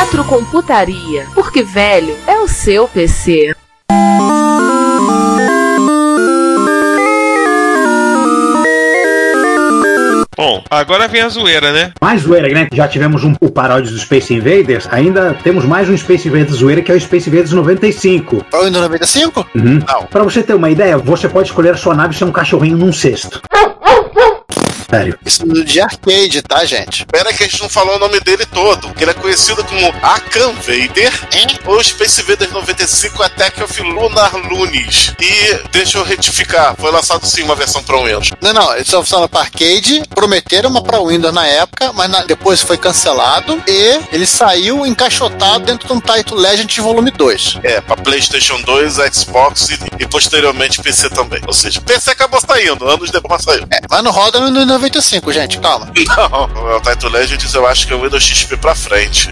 Retrocomputaria, porque velho é o seu PC. Bom, agora vem a zoeira, né? Mais zoeira, né? Já tivemos um, o paródia do Space Invaders, ainda temos mais um Space Invaders zoeira que é o Space Invaders 95. Foi o Windows 95? Uhum. Não. Pra você ter uma ideia, você pode escolher a sua nave ser um cachorrinho num cesto. Sério. Isso de arcade, tá, gente? Pena que a gente não falou o nome dele todo, que ele é conhecido como Akan Vader ou Space Invaders 95 Attack of Lunar Lunes. E deixa eu retificar, foi lançado sim uma versão para Windows. Não, não, eles estão funcionando para arcade, prometeram uma para Windows na época, mas na- depois foi cancelado e ele saiu encaixotado dentro de um Title Legend volume 2. É, pra PlayStation 2, Xbox e, e posteriormente PC também. Ou seja, PC acabou saindo, anos depois saiu. É, mas não roda no 95, gente, calma. Não, o Title Legends eu acho que é o Windows XP pra frente.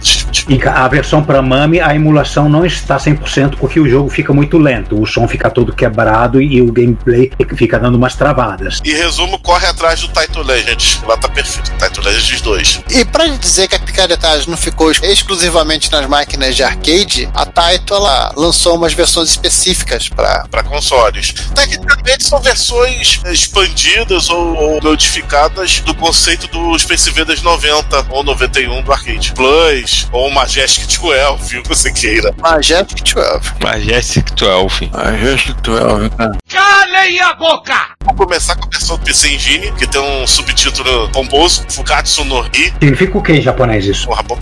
E a versão pra MAME, a emulação não está 100% porque o jogo fica muito lento. O som fica todo quebrado e o gameplay fica dando umas travadas. E resumo, corre atrás do Title Legends. Lá tá perfeito. Title Legends 2. E pra dizer que a picaretagem não ficou exclusivamente nas máquinas de arcade, a Taito ela lançou umas versões específicas para para consoles. Tecnicamente são versões expandidas ou, ou modificadas do conceito do Space Invaders 90 ou 91 do arcade. Plus ou Majestic 12, o que você queira. Majestic 12. Majestic 12. Majestic 12, cara. Calem a boca! Vamos começar com a versão do PC Engine, que tem um subtítulo pomposo, Fukatsu no Hi. Significa o que em japonês isso? Porra, boa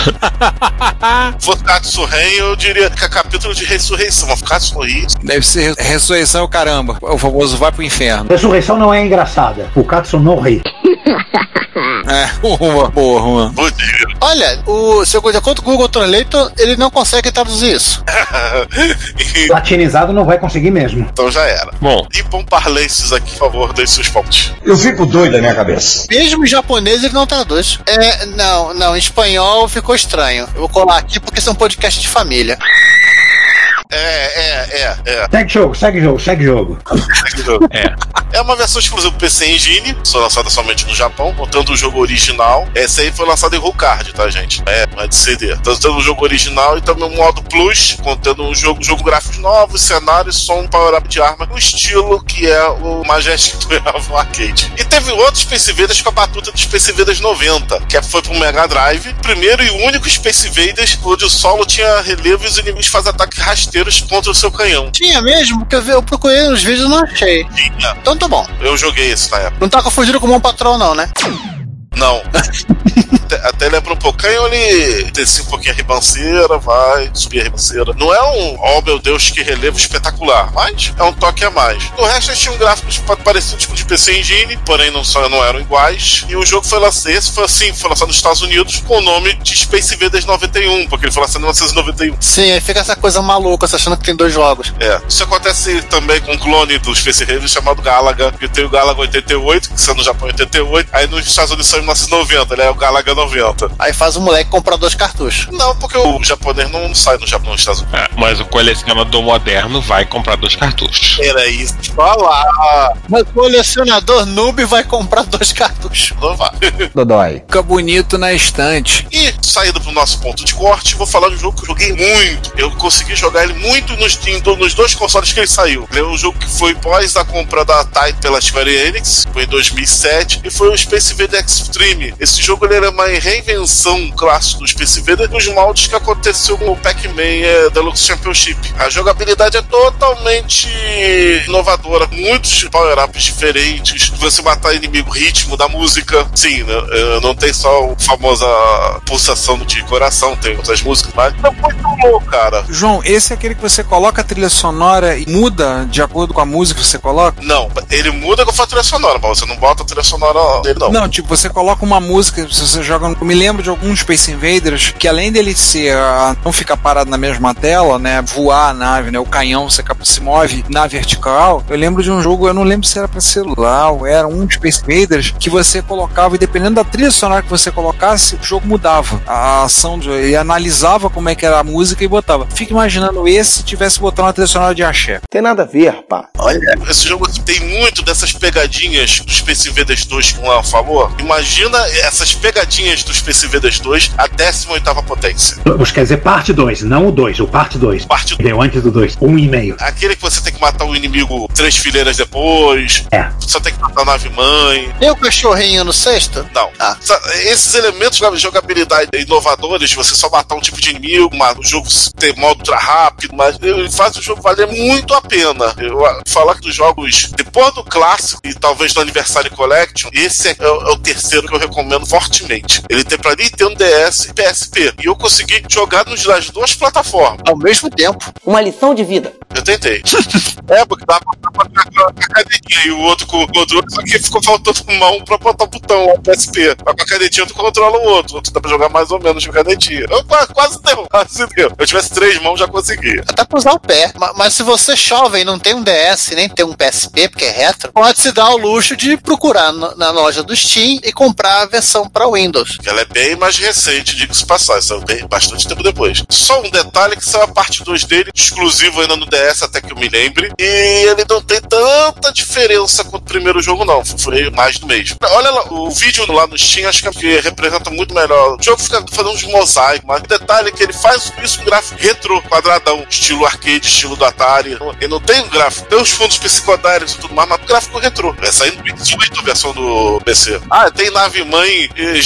Fukatsu Ren, eu diria que é capítulo de ressurreição. Fukatsu no Hi. Deve ser ressurreição, caramba. O famoso vai pro inferno. Ressurreição não é engraçada. O Katsu no Ri. É, uma boa, uma. Olha, o, seu, de acordo com o Google Translator, ele não consegue traduzir isso. Latinizado não vai conseguir mesmo. Então já era. Bom. Nippon Parlenses aqui, por favor, dê seus pontos. Eu fico doido na minha cabeça. Mesmo em japonês ele não traduz. É, não, não, em espanhol ficou estranho. Eu vou colar aqui porque esse é um podcast de família. É, é, é, é. Segue jogo, segue jogo, segue jogo. É. É uma versão exclusiva do PC Engine, só lançada somente no Japão, contando o jogo original. Essa aí foi lançada em Roll Card, tá, gente? É, não é de CD. Tendo o jogo original e também um modo Plus, contendo um jogo, jogo gráficos novos, cenário, som, power-up de arma, no estilo que é o Majestic 12 Arcade. E teve outros Space Invaders com a batuta do Space Invaders 90, que foi pro Mega Drive. Primeiro e único Space Invaders onde o solo tinha relevo e os inimigos fazem ataques rasteiros contra o seu canhão. Tinha mesmo, porque eu, procurei nos vídeos e não achei. Tinha. Então tá bom. Eu joguei esse na época. Não tá confundindo com o Bom Patrão, não, né? Não. até, lembra um pouquinho, ele desce um pouquinho a ribanceira, vai subir a ribanceira. Não é um, oh meu Deus, que relevo espetacular, mas é um toque a mais. No resto, eles tinham gráficos pa- parecidos com o de PC Engine, porém não, só, não eram iguais. E o jogo foi lançado, esse foi assim, foi lançado nos Estados Unidos com o nome de Space Invaders 91, porque ele foi lançado em 1991. Sim, aí fica essa coisa maluca, você achando que tem dois jogos. É, isso acontece também com um clone do Space Invaders chamado Galaga, que tem o Galaga 88, que saiu no Japão em 88, aí nos Estados Unidos saiu em 1990, ele é o Galaga 90. Aí faz o moleque comprar dois cartuchos. Não, porque o japonês não sai no Japão nos Estados Unidos. É, mas o colecionador moderno vai comprar dois cartuchos. Era isso. Falar. Mas o colecionador noob vai comprar dois cartuchos. Não vai. Dodói. Fica bonito na estante. E saindo pro nosso ponto de corte, vou falar de um jogo que eu joguei muito. Eu consegui jogar ele muito nos, nos dois consoles que ele saiu. Ele é um jogo que foi pós a compra da Taito pela Square Enix, foi em 2007, e foi o Space Invaders Extreme. Esse jogo ele era mais reinvenção clássica do Space Invaders nos moldes que aconteceu com o Pac-Man é, Deluxe Championship. A jogabilidade é totalmente inovadora, muitos power-ups diferentes, você matar inimigo, ritmo da música. Sim, né, é, não tem só a famosa pulsação de coração, tem outras músicas, mas é muito louco, cara. João, esse é aquele que você coloca a trilha sonora e muda de acordo com a música que você coloca? Não, ele muda com a trilha sonora, mas você não bota a trilha sonora dele, não. Não, tipo, você coloca uma música, se você joga. Eu me lembro de alguns Space Invaders que além dele ser ah, não ficar parado na mesma tela, né? Voar a nave, né? O canhão você se move na vertical. Eu lembro de um jogo, eu não lembro se era pra celular ou era um Space Invaders que você colocava e dependendo da trilha sonora que você colocasse, o jogo mudava. A ação de, ele analisava como é que era a música e botava. Fica imaginando esse se tivesse botando uma trilha sonora de axé. Tem nada a ver, pá. Olha, esse jogo tem muito dessas pegadinhas do Space Invaders 2 que o Léo falou. Imagina essas pegadinhas do Space Invaders 2 a 18 potência. Os quer dizer parte 2, não o 2, o parte 2. Parte Deu antes do 2, um e meio. Aquele que você tem que matar o inimigo três fileiras depois. É. Só tem que matar a nave mãe. E o cachorrinho no sexto? Não. Ah. Esses elementos de jogabilidade inovadores, você só matar um tipo de inimigo, o jogo ter modo ultra rápido, mas faz o jogo valer muito a pena. Eu falar que dos jogos, depois do clássico e talvez do Anniversary Collection, esse é, é o é o terceiro que eu recomendo fortemente. Ele tem pra Nintendo DS e PSP. E eu consegui jogar nas duas plataformas. Ao mesmo tempo. Uma lição de vida. Eu tentei. é, porque dá pra, pra jogar com a canetinha e o outro com o controle, só que ficou faltando mão pra botar o botão lá, PSP. Mas com a canetinha tu controla o outro. O outro dá pra jogar mais ou menos com a canetinha. Eu, quase, deu, quase deu. Eu tivesse três mãos, já conseguia. Dá pra usar o pé. Ma- Mas se você jovem não tem um DS nem tem um PSP, porque é retro, pode se dar o luxo de procurar na loja do Steam e comprar a versão para Windows. Ela é bem mais recente, diga-se passar, saiu bem, bastante tempo depois. Só um detalhe que saiu a parte 2 dele, exclusivo ainda no DS, até que eu me lembre. E ele não tem tanta diferença quanto o primeiro jogo, não. Foi mais do mesmo. Olha lá, o vídeo lá no Steam, acho que é que representa muito melhor. O jogo fica fazendo uns mosaicos, mas o detalhe é que ele faz isso com gráfico retro, quadradão, estilo arcade, estilo do Atari. Ele não tem um gráfico, tem os fundos psicodélicos e tudo mais, mas gráfico retro. É saindo 28 a versão do PC. Ah, tem nave mãe eh,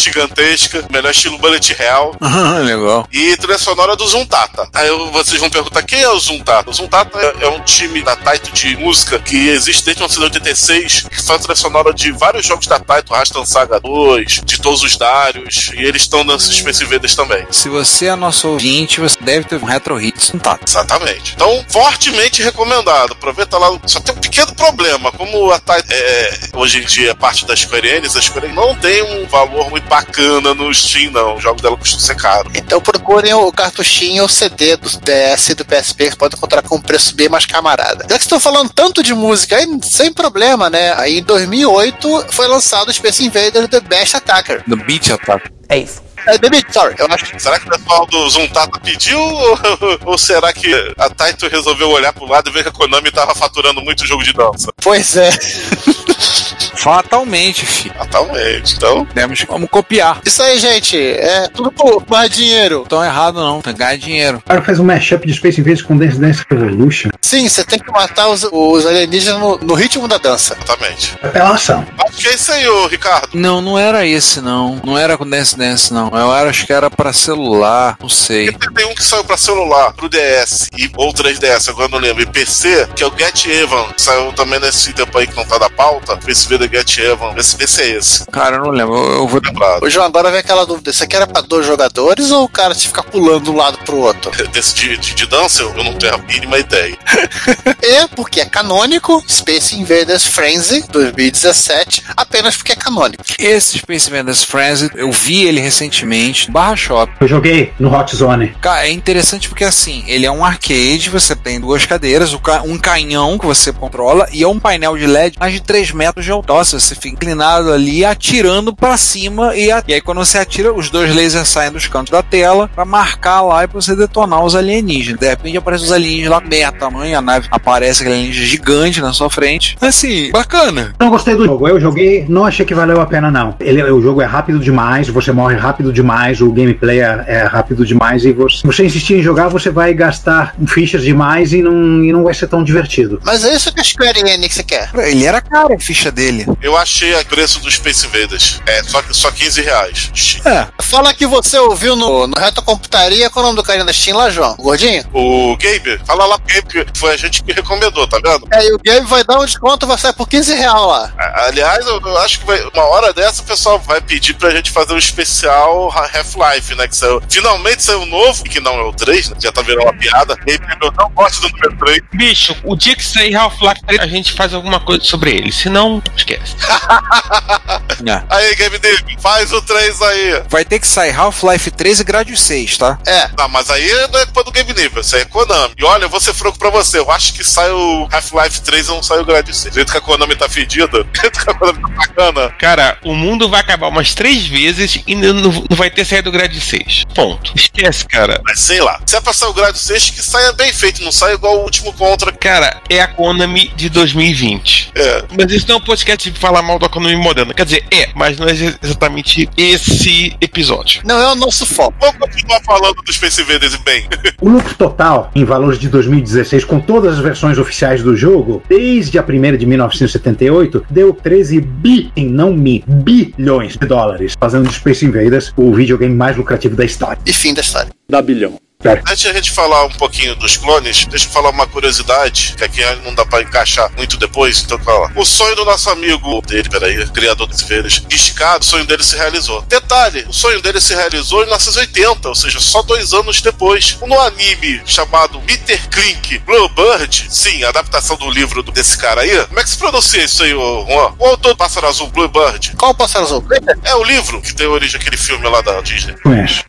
gigantesca, melhor estilo Bullet Hell. Legal. E trilha sonora do Zuntata. Aí vocês vão perguntar quem é o Zuntata? O Zuntata é, é um time da Taito de música que existe desde 1986, que faz trilha sonora de vários jogos da Taito, Rastan Saga 2, de todos os Darius, e eles estão nesses Space Invaders também. Se você é nosso ouvinte, você deve ter um retro hits tá. Exatamente. Então, fortemente recomendado. Aproveita lá. Só tem um pequeno problema. Como a Taito é, hoje em dia é parte da Square Enix, a Square Enix não tem um valor muito bacana no Steam, não. Os jogos dela costumam ser caros. Então procurem o cartuchinho ou CD do DS e do PSP que pode encontrar com um preço bem mais camarada. Já que estão falando tanto de música, aí, sem problema, né? Aí em 2008 foi lançado o Space Invaders The Best Attacker. Do Beat Attack. É isso. É, The Beat, sorry. Eu acho que Será que o pessoal do Zuntata pediu? Ou, ou será que a Taito resolveu olhar pro lado e ver que a Konami tava faturando muito jogo de dança? Pois é. Fatalmente, filho. Fatalmente. Então, Temos como copiar. Isso aí, gente. É tudo por mais dinheiro. Não tão errado não, tem que ganhar dinheiro. O cara faz um mashup de Space Invaders com Dance Dance Revolution. Sim, você tem que matar os, os alienígenas no, no ritmo da dança. exatamente. Apelação. Acho que é isso aí, ô Ricardo. Não, não era esse não. Não era com Dance Dance não. Eu era- acho que era pra celular, não sei. Porque tem um que saiu pra celular, pro DS e ou 3DS, agora não lembro, e PC, que é o Get Even. Saiu também nesse tempo aí que não tá da pauta. Esse Get Even. Esse, esse é esse. Cara, eu não lembro. Eu, eu vou Lembrado. Ô, João, agora vem aquela dúvida. Isso aqui era pra dois jogadores ou o cara se ficar pulando de um lado pro outro? Desse de, de, de dança, eu não tenho a mínima ideia. E, porque é canônico, Space Invaders Frenzy 2017, apenas porque é canônico. Esse Space Invaders Frenzy, eu vi ele recentemente, barra shop. Eu joguei no Hot Zone. Cara, é interessante porque assim, ele é um arcade, você tem duas cadeiras, um canhão que você controla e é um painel de LED mais de 3 metros de altura. Você fica inclinado ali atirando pra cima e, a- e aí quando você atira, os dois lasers saem dos cantos da tela pra marcar lá e pra você detonar os alienígenas. De repente aparecem os alienígenas lá meia tamanho, a nave aparece aquele alienígena gigante na sua frente. Assim, bacana. Não gostei do jogo. Eu joguei não achei que valeu a pena, não. Ele, o jogo é rápido demais, você morre rápido demais, o gameplay é, é rápido demais e você, se você insistir em jogar, você vai gastar fichas demais e não, e não vai ser tão divertido. Mas é isso que a Square Enix quer. Ele era caro a ficha dele. Eu achei o preço do Space Invaders. É, só, só 15 reais. É. Fala que você ouviu no, no Reto Computaria, qual é o nome do carinha da Steam lá, João? O Gordinho? O Gabe, fala lá pro Gabe que foi a gente que recomendou, tá vendo? É, e o Gabe vai dar um desconto, vai sair por 15 real lá. A- Aliás, eu, eu acho que vai- uma hora dessa o pessoal vai pedir pra gente fazer um especial Half-Life, né? Que saiu, finalmente saiu novo, que não é o 3, né? Já tá virando uma piada. Gabe, eu não gosto do número 3. Bicho, o dia que sair Half-Life 3, a gente faz alguma coisa sobre ele. Se não, esquece. Aí, Gabe David, faz o 3 aí. Vai ter que sair Half-Life 3 e Gradius 6, tá? É. Não, mas aí não é culpa do Game Nível, isso aí é Konami. E olha, eu vou ser franco pra você, eu acho que sai o Half-Life 3 e não sai o Grade 6. Do jeito que a Konami tá fedida, do jeito que a Konami tá bacana. Cara, o mundo vai acabar umas três vezes e não, não vai ter saído o grade 6. Ponto. Esquece, cara. Mas sei lá, se é pra sair o Grade 6, que saia bem feito, não saia igual o último Contra. Cara, é a Konami de 2020. É. Mas isso não é um podcast de falar mal da Konami moderna. Quer dizer, é, mas não é exatamente esse episódio. Não é o nosso foco. Vamos continuar falando do Space Invaders bem. O lucro total, em valores de 2016, com todas as versões oficiais do jogo, desde a primeira de 1978, deu 13 bi, em não mi, bilhões de dólares, fazendo de Space Invaders o videogame mais lucrativo da história. E fim da história. Da bilhão. Antes de a gente falar um pouquinho dos clones, deixa eu falar uma curiosidade, que aqui não dá pra encaixar muito depois, então fala. O sonho do nosso amigo dele, peraí, criador dos Invaders, Iscado, o sonho dele se realizou. Detalhe, o sonho dele se realizou em 1980, ou seja, só dois anos depois. No anime chamado Peter Klink Bluebird, sim, a adaptação do livro do- desse cara aí, como é que se pronuncia isso aí, ô, Juan? O autor do Pássaro Azul Bluebird Qual o pássaro azul? é o livro que deu origem àquele filme lá da Disney. Conhece?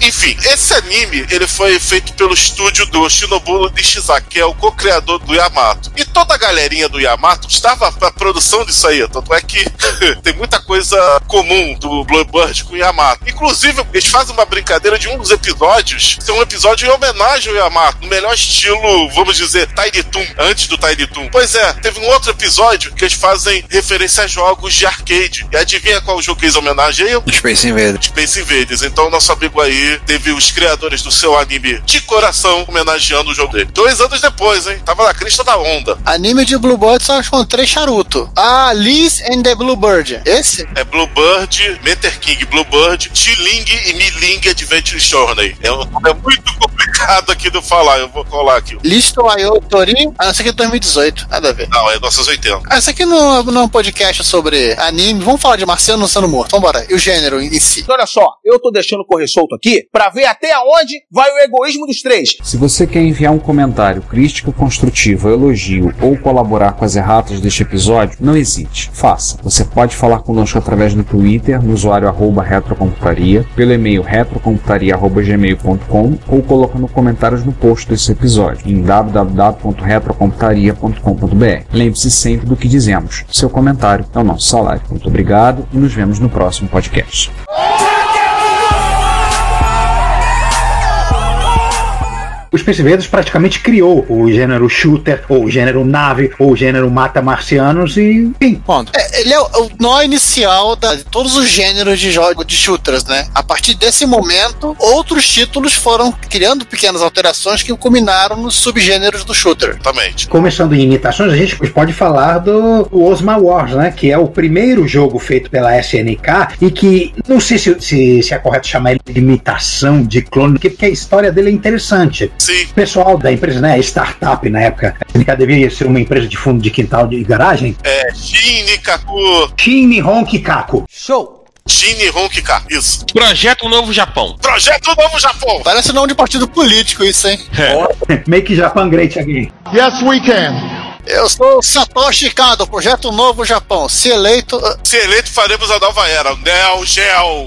Enfim, esse anime ele foi feito pelo estúdio do Shinobu Nishizaki, que é o co-criador do Yamato. E toda a galerinha do Yamato estava pra produção disso aí, tanto é que tem muita coisa comum do Bluebird com o Yamato. Inclusive, eles fazem uma brincadeira de um dos episódios ser um episódio em homenagem ao Yamato, no melhor estilo, vamos dizer, Tiny Toon, antes do Tiny Toon. Pois é, teve um outro episódio que eles fazem referência a jogos de arcade. E adivinha qual jogo que eles homenageiam? Space Invaders. Space Invaders. Então, nosso amigo aí teve os criadores do seu anime de coração homenageando o jogo dele. Dois anos depois, hein? Tava na crista da onda. Anime de Bluebird só encontrei charuto. Ah, Liz and the Bluebird. Esse? É Bluebird, Meter King Bluebird, Chiling e Miling Adventure Journey. É, um- é muito complicado aqui de falar, eu vou colar aqui. Listo Ayo Torinho. Ah, esse aqui é 2018. Nada a ver. Não, é 1980. Ah, esse aqui não, é- não é um podcast sobre anime. Vamos falar de Marciano sendo morto. Vambora. E o gênero em si. Olha só, eu tô deixando correr solto aqui pra ver até onde vai o egoísmo dos três. Se você quer enviar um comentário crítico, construtivo, elogio ou colaborar com as erratas deste episódio, não hesite, faça. Você pode falar conosco através do Twitter, no usuário arroba retrocomputaria, pelo e-mail retrocomputaria.gmail.com ou colocando comentários no post desse episódio em www.retrocomputaria.com.br. Lembre-se sempre do que dizemos. Seu comentário é o nosso salário. Muito obrigado e nos vemos no próximo podcast. O Space Invaders praticamente criou o gênero shooter, ou o gênero nave, ou o gênero mata marcianos e, enfim. Ponto. É, ele é o, o nó inicial da- de todos os gêneros de jogos de shooters, né? A partir desse momento, outros títulos foram criando pequenas alterações que culminaram nos subgêneros do shooter. Exatamente. Começando em imitações, a gente pode falar do Osma Wars, né? Que é o primeiro jogo feito pela SNK e que não sei se, se, se é correto chamar ele de imitação de clone, porque, porque a história dele é interessante. Sim. O pessoal da empresa, né? Startup na época, a SNK devia ser uma empresa de fundo de quintal de garagem. É Shin Nikaku. Shin Nihon Kikaku. Show! Shin Nihon Kika. Isso. Projeto Novo Japão. Projeto Novo Japão. Parece nome de partido político isso, hein? Make Japan Great Again. Yes, we can. Eu sou o Satoshi Kado, Projeto Novo Japão. Se eleito... Se eleito, faremos a nova era. Neo Geo.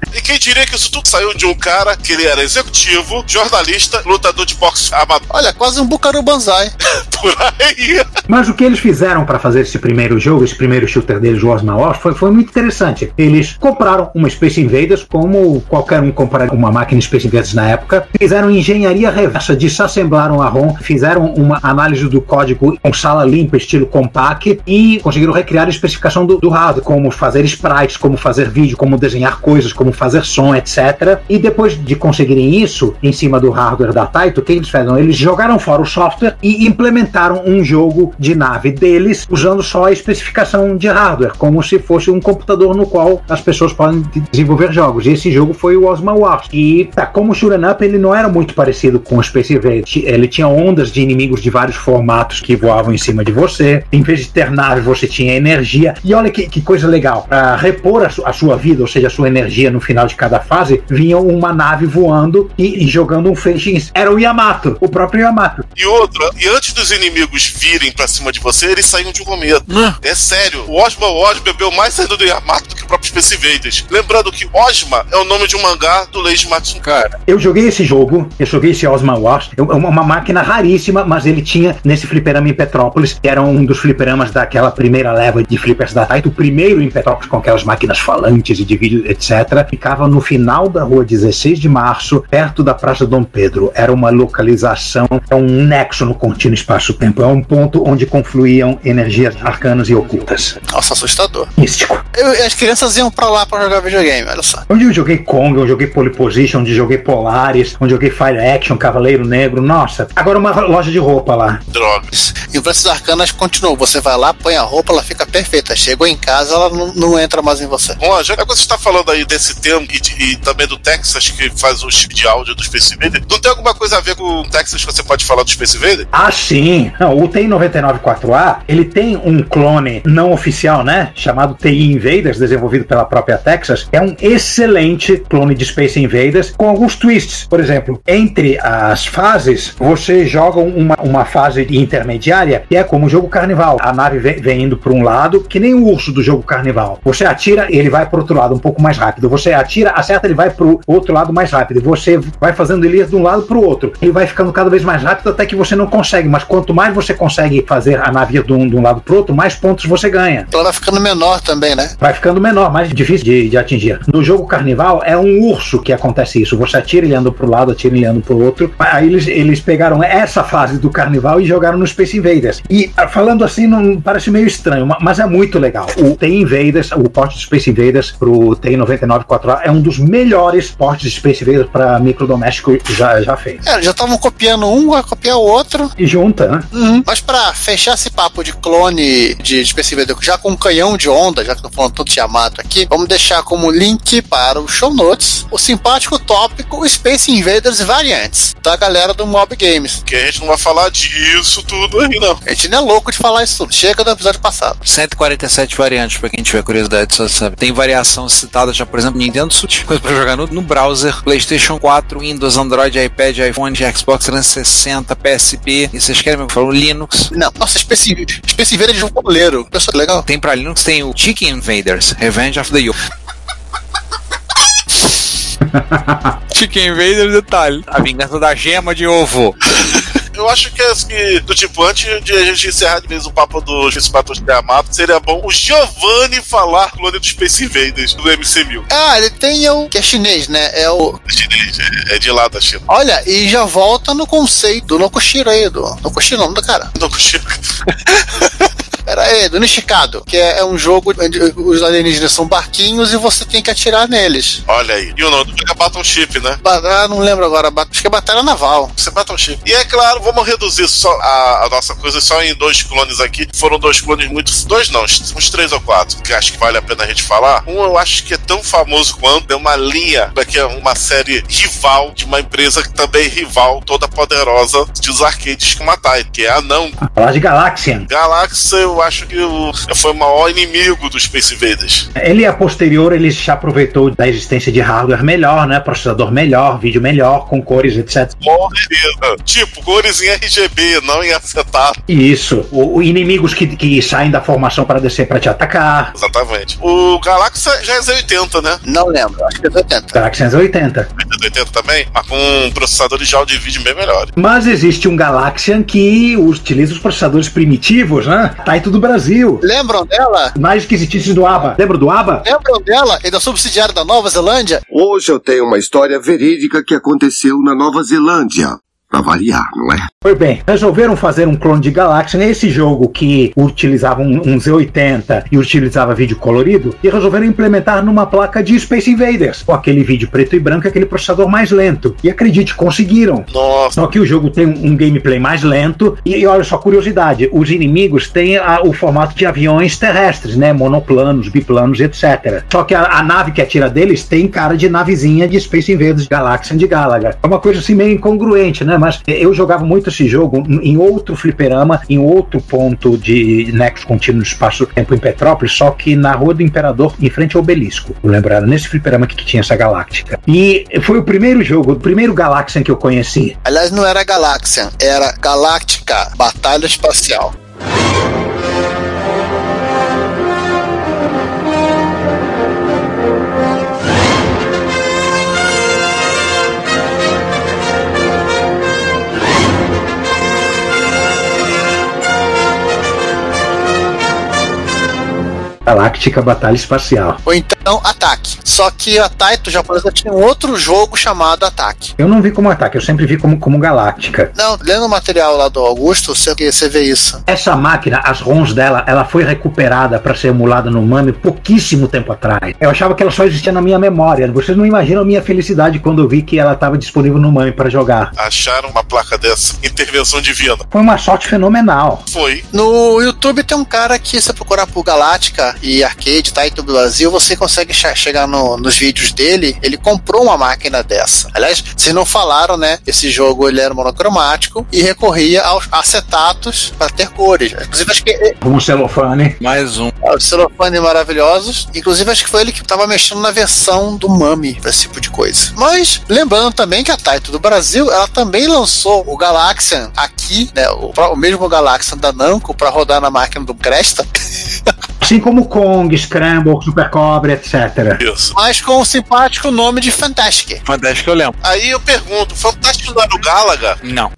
E quem diria que isso tudo saiu de um cara que ele era executivo, jornalista, lutador de boxe amador. Olha, quase um Bucaru Banzai. Por aí. Mas o que eles fizeram para fazer esse primeiro jogo, esse primeiro shooter deles, o Osma Wars, foi, foi muito interessante. Eles compraram uma Space Invaders, como qualquer um comprar uma máquina Space Invaders na época, fizeram engenharia reversa, desassemblaram a ROM, fizeram uma análise do código com sala limpa, estilo compact, e conseguiram recriar a especificação do, do hardware, como fazer sprites, como fazer vídeo, como desenhar coisas, como fazer som, etc. E depois de conseguirem isso, em cima do hardware da Taito, o que eles fizeram? Eles jogaram fora o software e implementaram um jogo de nave deles usando só a especificação de hardware, como se fosse um computador no qual as pessoas podem desenvolver jogos. E esse jogo foi o Osma Wars. E tá, como o Shoot'em Up, ele não era muito parecido com o Space Invaders. Ele tinha ondas de inimigos de vários formatos que voavam em cima de você. Em vez de ter nave, você tinha energia. E olha que, que coisa legal. Para repor a, su a, sua vida, ou seja, a sua energia no final de cada fase, vinha uma nave voando e, e jogando um feixe. Era o Yamato, o próprio Yamato. E outra, e antes dos inimigos virem para cima de você, eles saíam de um cometa. Hum. É sério. O Osma Wars bebeu mais saindo do Yamato do que o próprio Space Invaders. Lembrando que Osma é o nome de um mangá do Leiji. Cara, Eu joguei esse jogo, eu joguei esse Osman Wars, é uma uma máquina raríssima, mas ele tinha nesse fliperama em Petrópolis, que era um dos fliperamas daquela primeira leva de flippers da Taito, o primeiro em Petrópolis com aquelas máquinas falantes e de vídeo, etc. Ficava no final da rua 16 de março, perto da Praça Dom Pedro. Era uma localização, é um nexo no contínuo espaço-tempo, é um ponto onde confluíam energias arcanas e ocultas. Nossa, assustador. Místico. Eu- as crianças iam pra lá pra jogar videogame, olha só. Onde eu joguei Kong, onde eu joguei Pole Position, onde eu joguei Polaris, onde eu joguei Fire Action, Cavaleiro Negro, nossa. Agora uma loja de roupa lá. Drogas. E o Francis Arcanas continuou. Você vai lá, põe a roupa, ela fica perfeita. Chegou em casa, ela não, não entra mais em você. Bom, já que você está falando aí desse termo e, de- e também do Texas, que faz o chip de áudio do Space Invader, não tem alguma coisa a ver com o Texas que você pode falar do Space Invader? Ah, sim. Não, o TI 99.4A, ele tem um clone não oficial, né? Chamado TI Invaders, desenvolvido pela própria Texas. É um excelente clone de Space Invaders, com alguns twists. Por exemplo, entre as fases, você joga uma, uma fase intermediária, que é como o jogo carnival. A nave vem, vem indo para um lado, que nem o urso do jogo carnival. Você atira, ele vai para outro lado um pouco mais rápido. Você atira, acerta, ele vai para o outro lado mais rápido. Você vai fazendo ele de um lado para o outro. Ele vai ficando cada vez mais rápido até que você não consegue. Mas quanto mais você consegue fazer a nave ir de um, de um lado para o outro, mais pontos você ganha. Ela vai ficando menor também, né? Vai ficando menor, mais difícil de, de atingir. No jogo carnival é um urso que acontece isso. Você atira ele anda pro lado, atira ele anda pro outro. Aí eles, eles pegaram essa fase do carnival e jogaram no Space Invaders. E ah, falando assim, não parece meio estranho, ma- mas é muito legal. O TI Invaders, o porte de Space Invaders pro TI 99.4A é um dos melhores portes de Space Invaders para microdoméstico já, já feito. É, já estavam copiando um, vai copiar o outro. E junta, né? Uhum. Mas pra fechar esse papo de clone de Space Invader, já com um canhão de onda, já que tô falando tanto de Yamato aqui, vamos deixar como link para o show notes o simpático tópico Space Invaders Variantes, da galera do Mob Games. Que a gente não vai falar disso tudo aí, não. A gente não é louco de falar isso tudo. Chega do episódio passado. 147 variantes, pra quem tiver curiosidade, só sabe. Tem variação citada já, por exemplo, Nintendo Switch, coisa pra jogar no, no browser, PlayStation 4, Windows, Android, iPad, iPhone, Xbox 360, PSP, e vocês querem me falar o Linux? Não, nossa, Space Invaders de um goleiro. Pessoal, legal. Tem pra Linux, tem o Chicken Invaders, Revenge of the Youth. Chicken Invaders, detalhe. A vingança da gema de ovo. Eu acho que, assim, do tipo, antes de a gente encerrar de vez o papo do Space Battles de Yamato, seria bom o Giovanni falar clone do Space Invaders do MC1000. Ah, ele tem o que é chinês, né? É o. Chinês, é, é de lá da China. Olha, e já volta no conceito do Nokoshiro aí, do. Nokoshiro, nome do cara. consigo. Pera aí, do Nishikado, que é, é um jogo onde os alienígenas são barquinhos e você tem que atirar neles. Olha aí. E o nome do jogo é Battleship, né? Ba- Ah, não lembro agora, ba- acho que é Batalha Naval. Você é Battleship. E é claro, vamos reduzir só a, a nossa coisa só em dois clones aqui. Foram dois clones muito. Dois não, uns três ou quatro, que acho que vale a pena a gente falar. Um eu acho que é tão famoso quanto é uma linha, que é uma série rival de uma empresa que também é rival, toda poderosa, de os arcades que matai, que é a Não. Falar de Galaxian. Galaxy, eu acho que foi o maior inimigo dos Space Invaders. Ele, a posterior, ele se aproveitou da existência de hardware melhor, né? Processador melhor, vídeo melhor, com cores, etc. Morreria. Tipo, cores em RGB, não em acetato. Isso. O, o inimigos que, que saem da formação para descer para te atacar. Exatamente. O Galaxy já é Z80, né? Não lembro, acho que é 80. Galaxy 80. também, mas com processadores de áudio e vídeo bem melhores. Mas existe um Galaxian que utiliza os processadores primitivos, né? Do Brasil. Lembram dela? Mais esquisitices do ABA. Lembra do ABA? Lembram dela e da subsidiária da Nova Zelândia? Hoje eu tenho uma história verídica que aconteceu na Nova Zelândia. Pra variar, não é? Pois bem, resolveram fazer um clone de Galaxian, esse jogo que utilizava um, um Z80 e utilizava vídeo colorido, e resolveram implementar numa placa de Space Invaders, com aquele vídeo preto e branco, aquele processador mais lento. E acredite, conseguiram. Nossa. Só que o jogo tem um, um gameplay mais lento, e, e olha só, curiosidade, os inimigos têm a- o formato de aviões terrestres, né? Monoplanos, biplanos, etc. Só que a, a nave que atira deles tem cara de navezinha de Space Invaders Galaxian de Galaga. É uma coisa assim meio incongruente, né? Mas eh, eu jogava muito esse jogo em outro fliperama, em outro ponto de nexo contínuo espaço-tempo em Petrópolis, só que na Rua do Imperador, em frente ao Obelisco. Era nesse fliperama que, tinha essa galáctica. E foi o primeiro jogo, o primeiro Galaxian que eu conheci. Aliás, não era Galaxian, era Galáctica Batalha Espacial. Galáctica Batalha Espacial. Ou então Ataque. Só que a Taito japonesa tinha um outro jogo chamado Ataque. Eu não vi como ataque, eu sempre vi como, como Galáctica. Não, lendo o material lá do Augusto, você, você vê isso. Essa máquina, as ROMs dela, ela foi recuperada para ser emulada no MAME pouquíssimo tempo atrás. Eu achava que ela só existia na minha memória. Vocês não imaginam a minha felicidade quando eu vi que ela estava disponível no MAME para jogar. Acharam uma placa dessa. Intervenção divina. Foi uma sorte fenomenal. Foi. No YouTube tem um cara que, se você procurar por Galáctica e Arcade, Taito Brasil, você consegue che- chegar no- nos vídeos dele. Ele comprou uma máquina dessa. Aliás, vocês não falaram, né? Esse jogo ele era monocromático e recorria aos acetatos para ter cores. Inclusive, acho que Um celofane. Mais um. Ah, Os celofane maravilhosos. Inclusive, acho que foi ele que estava mexendo na versão do Mami, esse tipo de coisa. Mas, lembrando também que a Taito do Brasil, ela também lançou o Galaxian aqui, né? O, o mesmo Galaxian da Namco para rodar na máquina do Cresta. Assim como Kong, Scramble, Super Cobra, etc. Isso. Mas com o simpático nome de Fantastic. Fantástico eu lembro. Aí eu pergunto, Fantástico não era o Galaga? Não.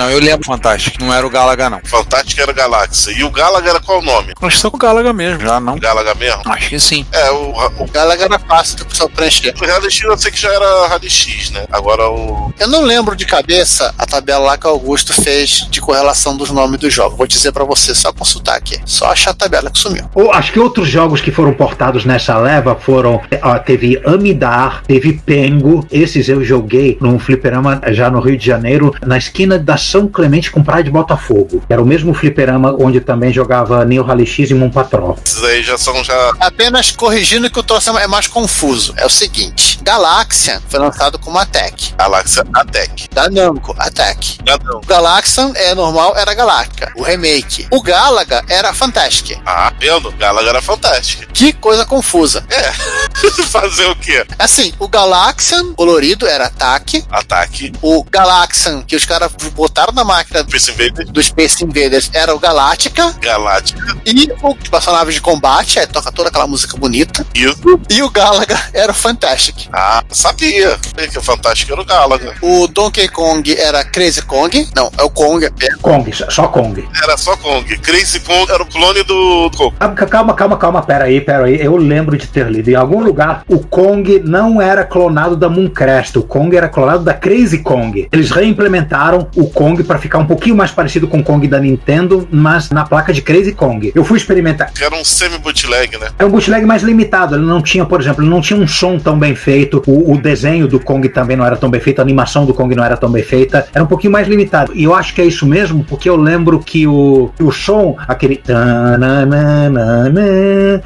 Não, eu lembro Fantástico. Não era o Galaga, não. Fantástico era Galáxia. E o Galaga era qual o nome? Nós estamos com o Galaga mesmo, já não. Galaga mesmo? Acho que sim. É, o, o, Galaga era fácil do pessoal preencher. o Rally X eu sei que já era Rally X, né? Agora o. Eu não lembro de cabeça a tabela lá que o Augusto fez de correlação dos nomes do jogo. Vou dizer pra você, só consultar aqui. Só achar a tabela que sumiu. Ou, acho que outros jogos que foram portados nessa leva foram. ó, teve Amidar, teve Pengo. Esses eu joguei num fliperama já no Rio de Janeiro, na esquina da São Clemente com Praia de Botafogo. Era o mesmo fliperama onde também jogava Neo Rally X e Moon Patrol. Esses aí já são já. Apenas corrigindo que o troço é mais confuso. É o seguinte: Galaxian foi lançado como Attack. Galáxia Attack. Da Namco, Attack. Gadão. O Galaxian é normal, era Galáctica. O remake. O Galaga era Fantastic. Ah, vendo? Galaga era fantástico. Que coisa confusa. É. Fazer o quê? Assim, o Galaxian colorido era Ataque. Ataque. O Galaxian, que os caras botaram na máquina Space Invader. do Space Invaders, era o Galáctica. Galáctica. E o personagem de combate, aí toca toda aquela música bonita. Isso. E o Galaga era o Fantastic. Ah, sabia. Que o fantástico era o Galaga. O Donkey Kong era Crazy Kong. Não, é o Kong. É. Kong, só Kong. Era só Kong. Crazy Kong era o clone do Coco. Ah, Calma, calma, calma, pera aí, pera aí. Eu lembro de ter lido em algum lugar o Kong não era clonado da Mooncrest, o Kong era clonado da Crazy Kong. Eles reimplementaram o Kong para ficar um pouquinho mais parecido com o Kong da Nintendo, mas na placa de Crazy Kong. Eu fui experimentar. Era um semi-bootleg, né? É um bootleg mais limitado, ele não tinha, por exemplo, não tinha um som tão bem feito, o, o desenho do Kong também não era tão bem feito, a animação do Kong não era tão bem feita, era um pouquinho mais limitado. E eu acho que é isso mesmo, porque eu lembro que o, o som, aquele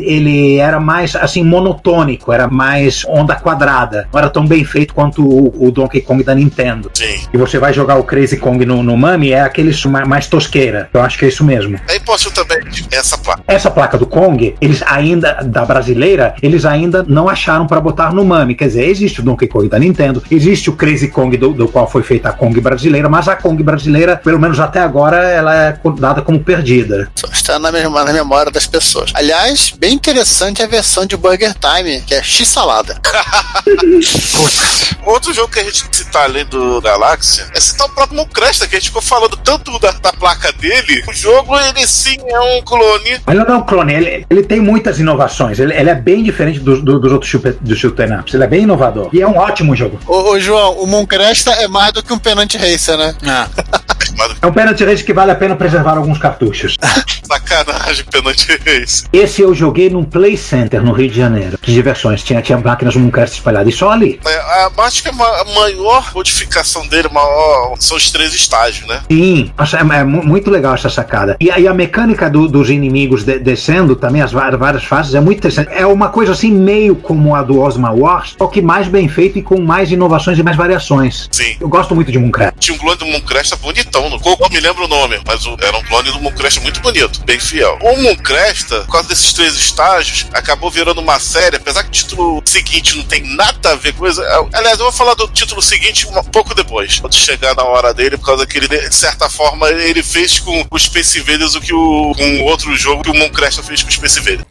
ele era mais assim monotônico, era mais onda quadrada, não era tão bem feito quanto o, o Donkey Kong da Nintendo. Sim. E você vai jogar o Crazy Kong Kong no, no Mami é aquele ma- mais tosqueira. Eu acho que é isso mesmo. É impossível também essa placa. Essa placa do Kong, eles ainda, da brasileira, eles ainda não acharam pra botar no Mami. Quer dizer, existe o Donkey Kong da Nintendo, existe o Crazy Kong do, do qual foi feita a Kong brasileira, mas a Kong brasileira, pelo menos até agora, ela é dada como perdida. Só está na, mesma, na memória das pessoas. Aliás, bem interessante a versão de Burger Time, que é X-Salada. Outro jogo que a gente citar além do Galáxia é citar o próprio Que a gente ficou falando tanto da, da placa dele. O jogo, ele sim é um clone. Mas ele não é um clone, ele, ele tem muitas inovações. Ele, ele é bem diferente dos, do- dos outros dos shoot'em ups. Ele é bem inovador. E é um ótimo jogo. Ô, ô, João, o Moncresta é mais do que um penante racer, né? É um penalty race que vale a pena preservar alguns cartuchos. Sacanagem, penante esse. Esse eu joguei num Play Center no Rio de Janeiro. Que diversões. Tinha, tinha máquinas Mooncrest espalhadas. E só ali. É, a, acho que a maior modificação dele maior, são os três estágios, né? Sim, Nossa, é, é mu- muito legal essa sacada. E, a- e a mecânica do- dos inimigos de- descendo também, as várias fases, é muito interessante. É uma coisa assim, meio como a do Osma Wars, só que mais bem feito e com mais inovações e mais variações. Sim. Eu gosto muito de Mooncraft. Tinha um clone do Mooncrest bonitão. No Coco, me lembro o nome, mas o- era um clone do Mooncrest muito bonito, bem fiel. O Mooncrest, por causa desses três estágios, acabou virando uma série, apesar que o título seguinte não tem nada a ver com coisa. Aliás, eu vou falar do título seguinte um pouco depois, quando chegar na hora dele, por causa que ele, de certa forma, ele fez com o Space Invaders o que o com outro jogo que o Mooncrest fez com o Space Invaders.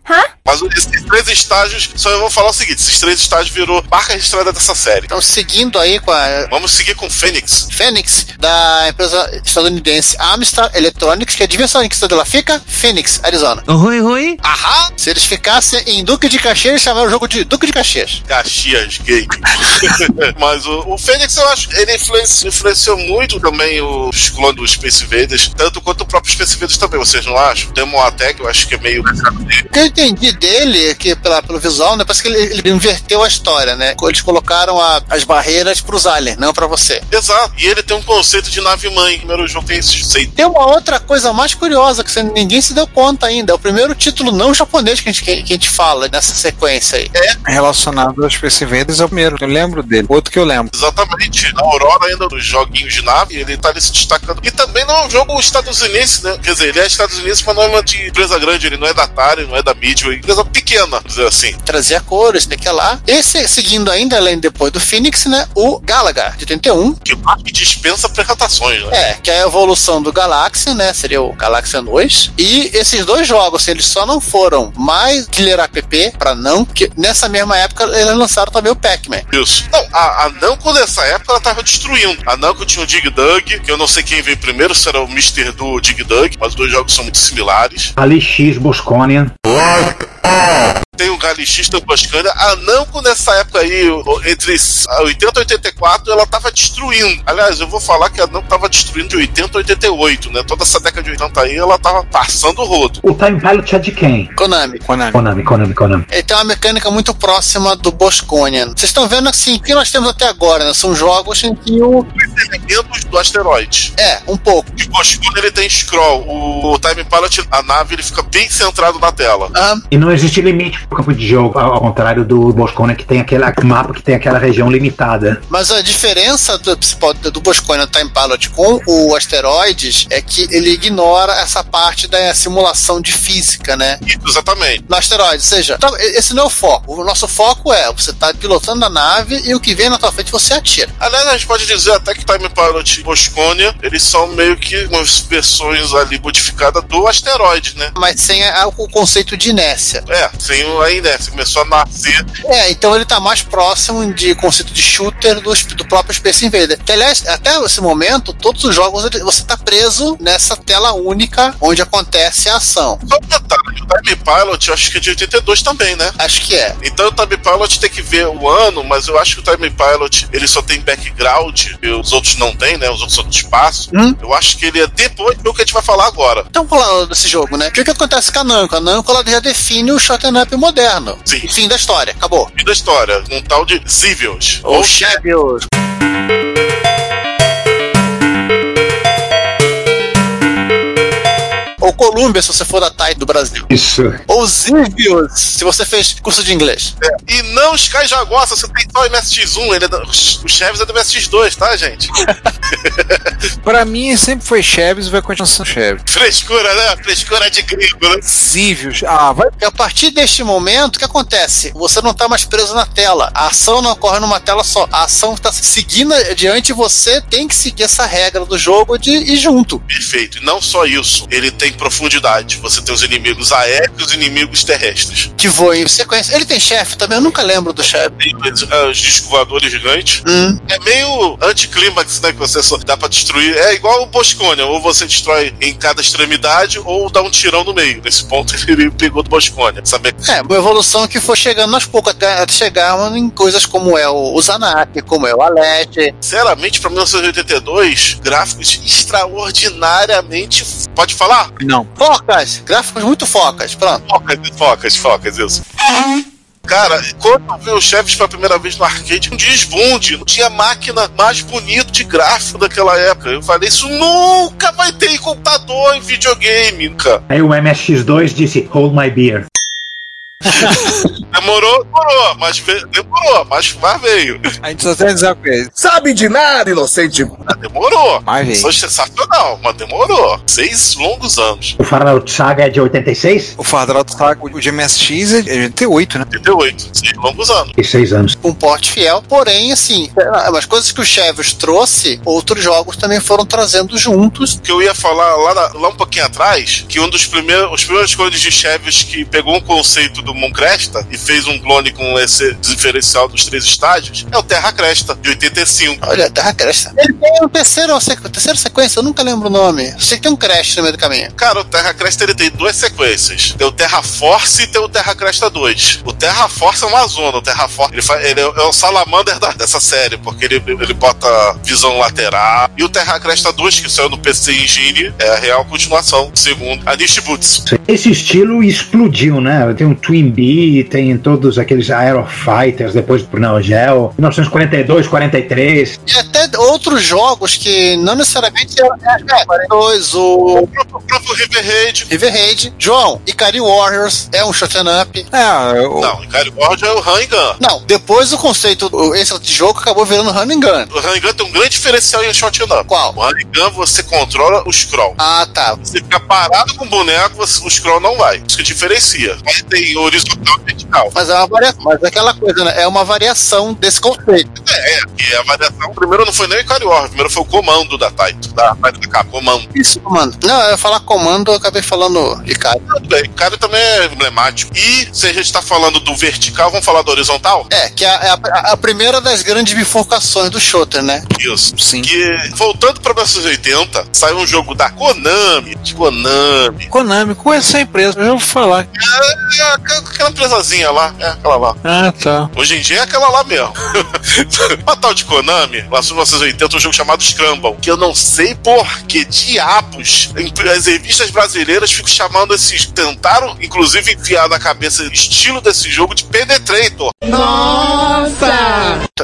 Mas esses três estágios, só eu vou falar o seguinte: esses três estágios virou marca registrada dessa série. Então, seguindo aí com a. Vamos seguir com Fênix. Fênix, da empresa estadunidense Amstrad Electronics, que adivinha só em que estado ela fica? Phoenix, Arizona. Oi, oi. Aham! Se eles ficassem em Duque de Caxias, chamaram o jogo de Duque de Caxias. Caxias Gay. Mas o, o Fênix, eu acho, ele influenciou, influenciou muito também os clones do Space Invaders, tanto quanto o próprio Space Invaders também, vocês não acham? Demon Attack, eu acho que é meio. O que eu entendi dele, é que pela, pelo visual, né, parece que ele, ele inverteu a história, né? Eles colocaram a- as barreiras pros aliens, não pra você. Exato. E ele tem um conceito de nave-mãe. O primeiro jogo tem esse conceito. Tem uma outra coisa mais curiosa que você- ninguém se deu conta ainda. É o primeiro título não japonês que a gente, que, que a gente fala nessa sequência aí. É. Relacionado aos Space Invaders é o primeiro. Eu lembro dele. Outro que eu lembro. Exatamente. Na Aurora, ainda nos joguinhos de nave, ele tá ali se destacando. E também não é um jogo estadunidense, né? Quer dizer, ele é estadunidense, mas não é uma de empresa grande. Ele não é da Atari, não é da Midway. Empresa pequena, vamos dizer assim. Trazia cores, tem que lá. Esse, seguindo ainda, além depois do Phoenix, né? O Galaga, de 81. Que que dispensa apresentações, né? É, que é a evolução do Galaxy, né? Seria o Galaxy 2. E esses dois jogos, assim, eles só não foram mais killer app pra não, que nessa mesma época eles lançaram também o Pac-Man. Isso. Não, a, a Namco nessa época ela tava destruindo. A Namco tinha o Dig Dug, que eu não sei quem veio primeiro, se era o Mr. do Dig Dug, mas os dois jogos são muito similares. Ali X Bosconian. Tem o Galixis da Boscânia. A Namco nessa época aí, o- entre 80 e 84, ela tava destruindo. Aliás, eu vou falar que a Namco tava destruindo de 80 a 88, né? Toda essa década de 80 aí, ela tava passando o rodo. O Time Pilot é de quem? Konami. Konami. Konami, Konami, Konami. Ele tem uma mecânica muito próxima do Bosconian. Vocês estão vendo assim, o que nós temos até agora, né? São jogos em que o. Elementos do asteroide. É, um pouco. Que o Boscônia ele tem scroll. O, o Time Pilot, a nave, ele fica bem centrado na tela. E não existe limite campo de jogo, ao contrário do Bosconian, que tem aquele mapa que tem aquela região limitada. Mas a diferença do, principal do Time Pilot com o Asteroides é que ele ignora essa parte da simulação de física, né? Exatamente. No Asteroides, ou seja, tá- esse não é o foco. O nosso foco é você tá pilotando a nave e o que vem na tua frente você atira. Aliás, a gente pode dizer até que Time Pilot e Boscônia, eles são meio que umas versões ali modificadas do asteroide, né? Mas sem a- o conceito de inércia. É, sem o- a inércia. Começou a nascer. É, então ele tá mais próximo de conceito de shooter do, do próprio Space Invader. Que, aliás, até esse momento, todos os jogos você tá preso nessa tela única onde acontece a ação. Só um detalhe, o Time Pilot eu acho que é de 82 também, né? Acho que é. Então o Time Pilot tem que ver o ano, mas eu acho que o Time Pilot ele só tem background, e os outros não tem, né? Os outros são do espaço. Eu acho que ele é depois do que a gente vai falar agora. Então, falando desse jogo, né? O que, que acontece com a Namco? A Namco ela já define o shotgun up moderno. Sim. Fim da história, acabou. Fim da história, um tal de Zivios. Ou Shadows. O Columbia, se você for da TAI do Brasil. Isso. Ou Zivius, se você fez curso de inglês. E não Sky Jaguar, você tem só o MSX1, ele é da, o Chaves é do MSX2, tá, gente? Pra mim sempre foi Chaves e vai continuar sendo Chaves. Frescura, né? Frescura de gringo, né? Zivius. Ah, vai. E a partir deste momento, o que acontece? Você não tá mais preso na tela. A ação não ocorre numa tela só. A ação está seguindo adiante e você tem que seguir essa regra do jogo de ir junto. Perfeito. E não só isso, ele tem profundidade. Você tem os inimigos aéreos e os inimigos terrestres. Que voam em sequência. Ele tem chefe também? Eu nunca lembro do chefe. Tem os, ah, os discos voadores gigantes. Hum. É meio anticlímax, né? Que você só dá pra destruir. É igual o Bosconia. Ou você destrói em cada extremidade, ou dá um tirão no meio. Nesse ponto ele pegou do Bosconia. Sabe? É, uma evolução que foi chegando aos poucos até, chegar em coisas como é o, o Zanak, como é o Alete. Sinceramente, pra 1982, gráficos extraordinariamente. Pode falar? Não. Focas, gráficos muito focas, pronto. Focas, focas, focas, isso. Cara, quando eu vi os chefes pela primeira vez no arcade, um desbunde, não tinha máquina mais bonita de gráfico daquela época. Eu falei, isso nunca vai ter em computador, em videogame, nunca. Aí o MSX2 disse, hold my beer. Demorou, demorou, mas ve- demorou, mas, mas veio. A gente só tem dizer uma coisa. Sabe de nada, inocente. Mas demorou. Mas veio. Foi sensacional, mas demorou. Seis longos anos. O Farol Saga é de 86? O Fardraut Saga, o de MSX é de 88, né? 88, seis longos anos. E seis anos. Com um porte fiel, porém, assim, as coisas que o Chevys trouxe, outros jogos também foram trazendo juntos. que eu ia falar lá, lá um pouquinho atrás, que um dos primeiros, os primeiros clones de Chevyos que pegou um conceito do Moon Cresta e fez um clone com esse diferencial dos três estágios é o Terra Cresta, de 85. Olha, Terra Cresta. Ele tem um terceiro, sequ- terceira sequência, eu nunca lembro o nome. Sei que tem um Crash no meio do caminho. Cara, o Terra Cresta ele tem duas sequências. Tem o Terra Force e tem o Terra Cresta 2. O Terra Force é uma zona. O Terra Force ele, fa- ele é, é o Salamander da- dessa série, porque ele, ele bota visão lateral. E o Terra Cresta 2, que saiu no PC Engine, é a real continuação, segundo a Nishibutsu. Esse estilo explodiu, né? Tem um Twin Bee, tem todos aqueles Aerofighters depois pro Neo Geo, 1942, 43. E até outros jogos que não necessariamente eram é, dois, o O próprio, o próprio River Raid. River Raid. João, Ikari Warriors é um shoot'em up. É, o, Não, Ikari Ward é o Hangan. Não, depois o conceito, o- esse jogo acabou virando Run and Gun. O Hangan tem um grande diferencial em Shot Up. Qual? O Hangan você controla o scroll. Ah, tá. Você fica parado com o boneco, você- o scroll não vai. Isso que diferencia. Aí tem horizontal e vertical. Mas é uma variação. Mas é aquela coisa, né? É uma variação desse conceito. É, que a variação. Primeiro não foi nem o Ikari War, primeiro foi o comando da Taito. Da Taito da capa, comando. Isso, comando. Não, eu ia falar comando, eu acabei falando bem, Ikari também é emblemático. E se a gente tá falando do vertical, vamos falar do horizontal? É, que é a, é a- a primeira das grandes bifurcações do shooter, né? Isso. Sim. Que, voltando pra 1980, saiu um jogo da Konami. De Konami. Konami, com essa empresa, eu vou falar. É, aquela aquela empresazinha lá. É, aquela lá. Ah, tá. Hoje em dia é aquela lá mesmo. Uma tal de Konami, lá em 1980, um jogo chamado Scramble, que eu não sei por que diabos as revistas brasileiras ficam chamando esses. Tentaram, inclusive, enfiar na cabeça o estilo desse jogo de Penetrator.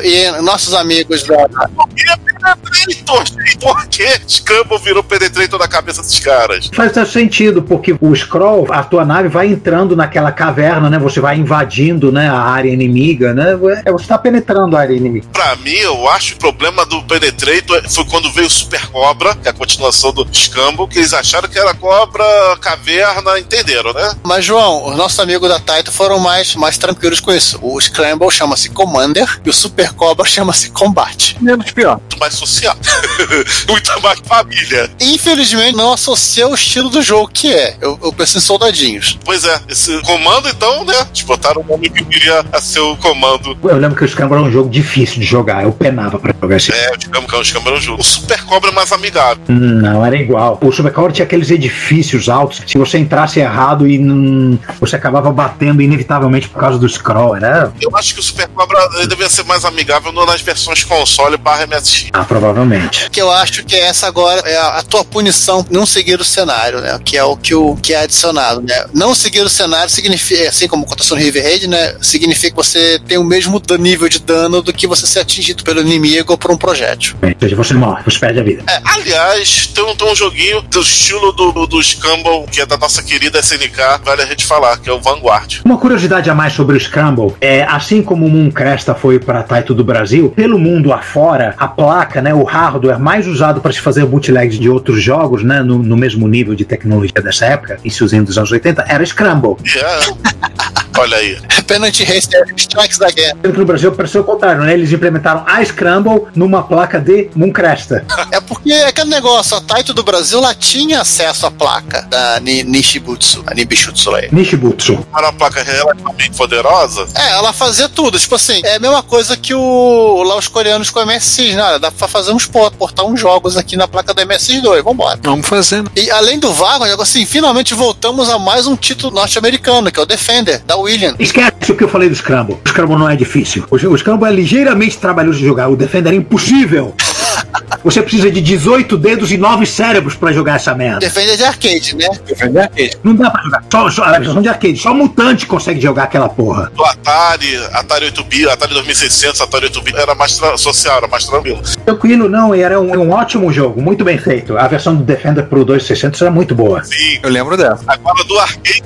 E nossos amigos da. Por que Penetrator? gente? Por que Scramble virou Penetrator na cabeça desses caras? Faz todo sentido, porque o scroll, a tua nave vai entrando naquela caverna, né? Você vai invadindo, né, a área inimiga, né? É, você tá penetrando a área inimiga. Pra mim, eu acho que o problema do Penetrator foi quando veio o Super Cobra, que é a continuação do Scramble, que eles acharam que era cobra, caverna, entenderam, né? Mas, João, os nossos amigos da Taito foram mais, mais tranquilos com isso. O Scramble chama-se Commander e o Super Cobra chama-se Combate. Menos pior. muito mais social. Muito mais família. Infelizmente, não associa o estilo do jogo, que é. Eu, eu penso em soldadinhos. Pois é, esse comando, então, né? Eles botaram o nome que viria a ser o comando. Eu lembro que o Scramble era um jogo difícil de jogar, eu penava pra jogar esse. É, o Scambão, o Scambão era um jogo. O Super Cobra é mais amigável. Não, era igual. O Supercobra tinha aqueles edifícios altos. Se você entrasse errado e não- você acabava batendo inevitavelmente por causa do scroll, né? Eu acho que o Super Cobra ele devia ser mais amigável no- nas versões console barra MSX. Ah, provavelmente. Que eu acho que essa agora é a, a tua punição não seguir o cenário, né? Que é o que, o, que é adicionado, né? Não seguir o cenário significa, assim como aconteceu no River Raid, né? Significa que você tem o mesmo nível de dano do que você ser atingido pelo inimigo ou por um projétil. Ou seja, você morre, você perde a vida. É, aliás, tem um, tem um joguinho do estilo do, do Scumble, que é da nossa querida SNK, vale a gente falar, que é o Vanguard. Uma curiosidade a mais sobre o Scramble é, assim como o Mooncresta foi para Taito do Brasil, pelo mundo afora, a placa, né, o hardware mais usado para se fazer bootlegs de outros jogos, né, no, no mesmo nível de tecnologia dessa época, iníciozinho dos anos 80, era Scramble. É. Olha aí. Penalty Racer Strikes Again. Sendo que no Brasil pareceu o contrário, né? Eles implementaram a Scramble numa placa de Mooncresta. É porque é aquele negócio, a Taito do Brasil lá tinha acesso à placa da Ni- Nishibutsu, a Nibishutsu aí. Nishibutsu. Era uma placa relativamente poderosa. É, ela fazia tudo. Tipo assim, é a mesma coisa que o lá os coreanos com o MSX, né? Olha, Dá pra fazer uns port, portar uns jogos aqui na placa do MSX2. Vambora. Vamos fazendo. E além do Vago, assim, finalmente voltamos a mais um título norte-americano, que é o Defender, da William. Esquece o que eu falei do Scramble. O Scramble não é difícil. O, o Scramble é ligeiramente trabalhoso de jogar. O Defender é impossível. Você precisa de 18 dedos e 9 cérebros pra jogar essa merda. Defender de arcade, né? Defender arcade. Não dá pra jogar. Só, só a versão de arcade. Só mutante consegue jogar aquela porra. Do Atari, Atari 8-bit, Atari 2600, Atari 8-bit, era mais social, era mais tranquilo. Tranquilo, não. E era um, um ótimo jogo. Muito bem feito. A versão do Defender pro 2600 era muito boa. Sim. Eu lembro dessa. Agora do arcade,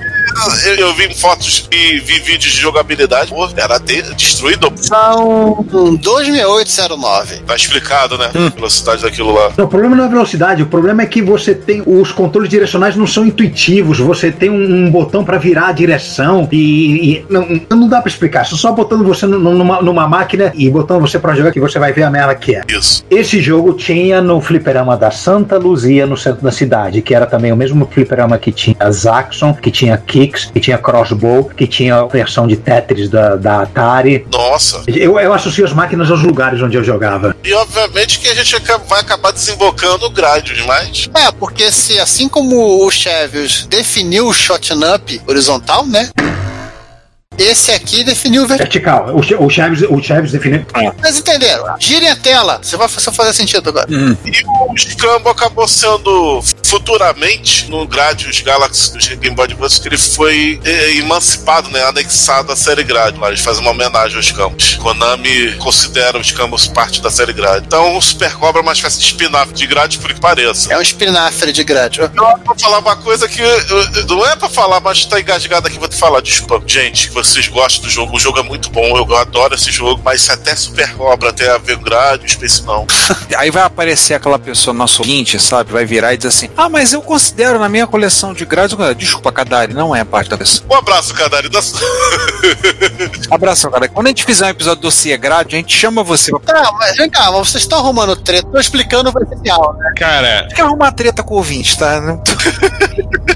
eu, eu vi fotos e vi vídeos de jogabilidade, pô, era de- destruído. São 26809. Tá explicado, né? A velocidade daquilo lá. Não, o problema não é a velocidade, o problema é que você tem. Os controles direcionais não são intuitivos, você tem um, um botão pra virar a direção e. e não, não dá pra explicar. Só botando você nu- numa, numa máquina e botando você pra jogar que você vai ver a merda que é. Isso. Esse jogo tinha no fliperama da Santa Luzia, no centro da cidade, que era também o mesmo fliperama que tinha Zaxxon, que tinha Kicks, que tinha Crossbow, que tinha a versão de Tetris da, da Atari. Nossa. Eu, eu associo as máquinas aos lugares onde eu jogava. E obviamente que a gente aca- vai acabar desembocando Gradius, mas. É, porque se assim como o Chevios definiu o shot up horizontal, né? Esse aqui definiu o vertical. Vertical. O, o Chaves, o Chaves definiu. Vocês entenderam? Girem a tela. Você vai fazer sentido agora. E o Scramble acabou sendo futuramente no Gradius Galaxy do Game Boy Advance, que ele foi eh, emancipado, né, anexado à série Gradius. Lá eles fazem uma homenagem aos campos. Konami considera os campos parte da série Gradius. Então o Super Cobra é uma espécie de spin-off de Gradius, por que pareça. É um espinafre de grade. Não é pra falar uma coisa que. Não é pra falar, mas tá engasgado aqui, vou te falar. Desculpa, gente, que vocês gostam do jogo. O jogo é muito bom, eu adoro esse jogo, mas se até Super Cobra até a ver Gradius, Space não. Aí vai aparecer aquela pessoa nosso ouvinte, sabe? Vai virar e dizer assim: Ah, mas eu considero na minha coleção de grades. Desculpa, Kadari, não é parte da coleção. Um abraço, Kadari. Da... Abraço, Kadari. Quando a gente fizer um episódio do Cia Grade, a gente chama você. Tá, mas vem cá, mas vocês estão arrumando treta. Tô explicando o essencial, né? Cara, Quer arrumar treta com o ouvinte, tá? Não tô-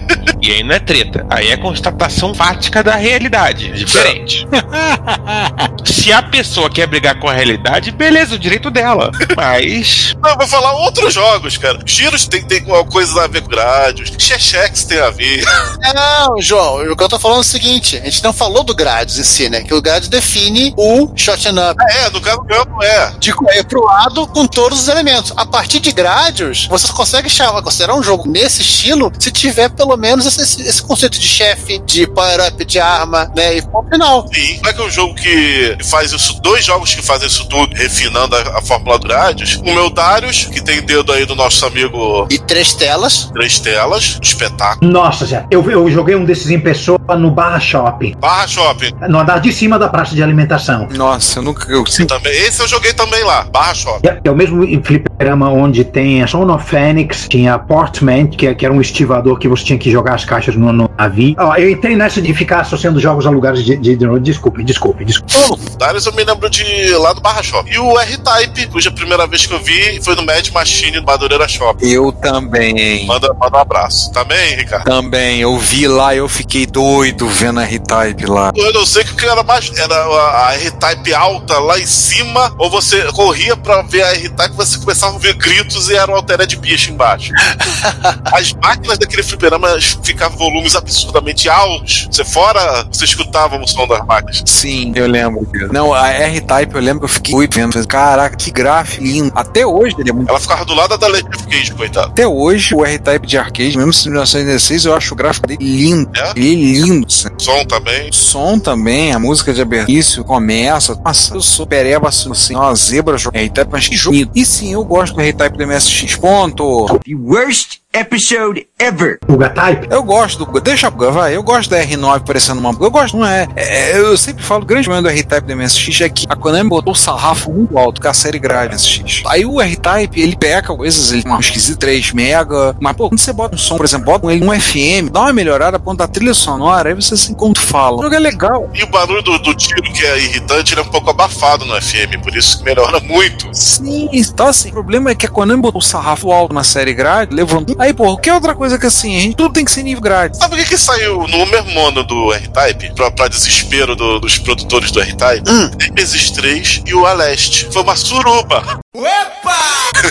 e aí não é treta. Aí é constatação fática da realidade. Diferente. Se a pessoa quer brigar com a realidade, beleza, o direito dela. Mas. Não, eu vou falar outros jogos, cara. Giros tem, tem alguma coisa a ver com Gradius. Chechex tem a ver. Não, João, o que eu tô falando é o seguinte: a gente não falou do Gradius em si, né? Que o Gradius define o shot up. É, no caso do campo é. De correr pro lado com todos os elementos. A partir de Gradius, você consegue chamar, considerar um jogo nesse estilo se tiver pelo menos esse, esse- esse conceito de chefe, de power-up de arma, né? E ponto final. Sim. Não é que é um jogo que faz isso, dois jogos que fazem isso tudo, refinando a, a fórmula do Gradius. O meu Darius, que tem dedo aí do nosso amigo E três telas. Três Telas, espetáculo. Nossa, Zé, eu, eu joguei um desses em pessoa no Barra Shopping, Barra Shopping. no andar de cima da praça de alimentação. Nossa, eu nunca. Eu, Também. Esse eu joguei também lá, Barra Shopping. É, é o mesmo fliperama onde tem a Son of Phoenix, tinha Portman, que, que era um estivador que você tinha que jogar as caixas no, no navio. Ó, eu entrei nessa de ficar associando jogos a lugares de, de, de Desculpe, desculpe, desculpe. Darius eu me lembro de lá do Barra Shopping. E o R-Type, cuja primeira vez que eu vi foi no Mad Machine do Madureira Shopping. eu também. Manda, manda um abraço. Também, Ricardo? Também, eu vi lá, eu fiquei doido vendo a R-Type lá. Eu não sei o que era mais. Era a R-Type alta lá em cima, ou você corria pra ver a R-Type e você começava a ouvir gritos e era um altera de bicho embaixo. As máquinas daquele fliperama ficavam volumes absurdamente altos. Você fora, você escutava o som das máquinas. Sim, eu lembro. disso. Não, a R-Type eu lembro que eu fiquei ui, vendo. Caraca, que gráfico lindo. Até hoje ele é muito. Ela ficava do lado da Legend of Cage, coitado. Até hoje, o R-Type de arcade, mesmo em 1916, eu acho o gráfico dele lindo. É? Ele é lindo. assim. Som também. Som também, a música de abertura começa. Nossa, eu sou pereba assim, uma zebra jogando R-Type, mas que jogo. E sim, eu gosto do R-Type do MSX. Ponto. The worst episode ever. Buga Type. Eu gosto do. Deixa a buga, vai. Eu gosto da R9 parecendo uma buga. Eu gosto, não é, é, Eu sempre falo, o grande problema do R-Type do MSX é que a Konami botou o sarrafo muito alto com a série grade MSX. Aí o R-Type, ele peca coisas, ele tem uma esquisita 3 mega. Mas, pô, quando você bota um som, por exemplo, bota ele um FM, dá uma melhorada, ponto da trilha sonora, aí você assim, quando fala. O jogo é legal. E o barulho do, do tiro, que é irritante, ele é um pouco abafado no FM, por isso que melhora muito. Sim, então assim, o problema é que a Konami botou o sarrafo alto na série grade, levantou. Aí, pô, o que é outra coisa que assim, a gente tudo tem que ser nível grade. Sabe o que, que saiu no mesmo mono do R-Type? Pra, pra desespero do- dos produtores do R-Type? Hum. Nemesis 3 e o Aleste. Foi uma suruba.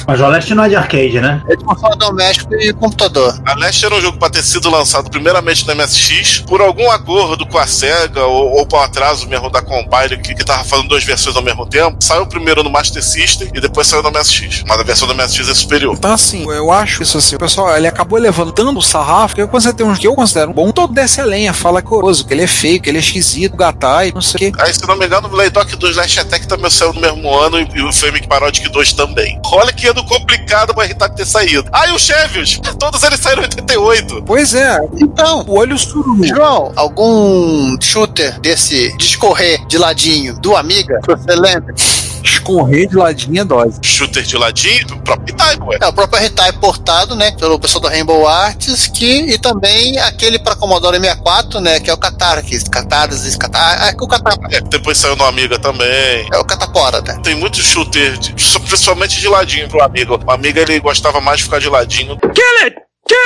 Mas o Aleste não é de arcade, né? É de console doméstico e computador. Aleste era um jogo para ter sido lançado primeiramente no MSX, por algum acordo com a SEGA ou, ou por atraso mesmo da Compile, que, que tava fazendo duas versões ao mesmo tempo. Saiu primeiro no Master System e depois saiu no MSX. Mas a versão do MSX é superior. Então, assim, eu acho isso assim, o pessoal, ele acabou levantando o sarrafo, porque quando você tem um que eu considero bom, todo desce a lenha, fala que é que ele é feio, que ele é esquisito, gatai, não sei o quê. Aí, se não me engano, o Playdock 2 Last Attack também saiu no mesmo ano e, e o Famic Parodic 2 também. Olha que ano complicado pro R-Type ter saído. Ah, e o Chevios! Todos eles saíram em 88. Pois é, Então, o olho suru. João, algum shooter desse discorrer de ladinho do Amiga, que você lembra? Escorrer de ladinho é dose. Shooter de ladinho, do próprio R-Type, ué. É o próprio R-Type portado, né, pelo pessoal do Rainbow Arts, que, e também aquele para Commodore 64, né, que é o Catar, que Catarsis, Catar, é o Catar, É, depois saiu no Amiga também. é o Catapora, né? Tem muito shooter, de- principalmente de ladinho pro amigo. O amigo ele gostava mais de ficar de ladinho. Kill it! Kill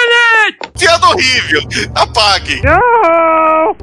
it! Piada horrível! Apague!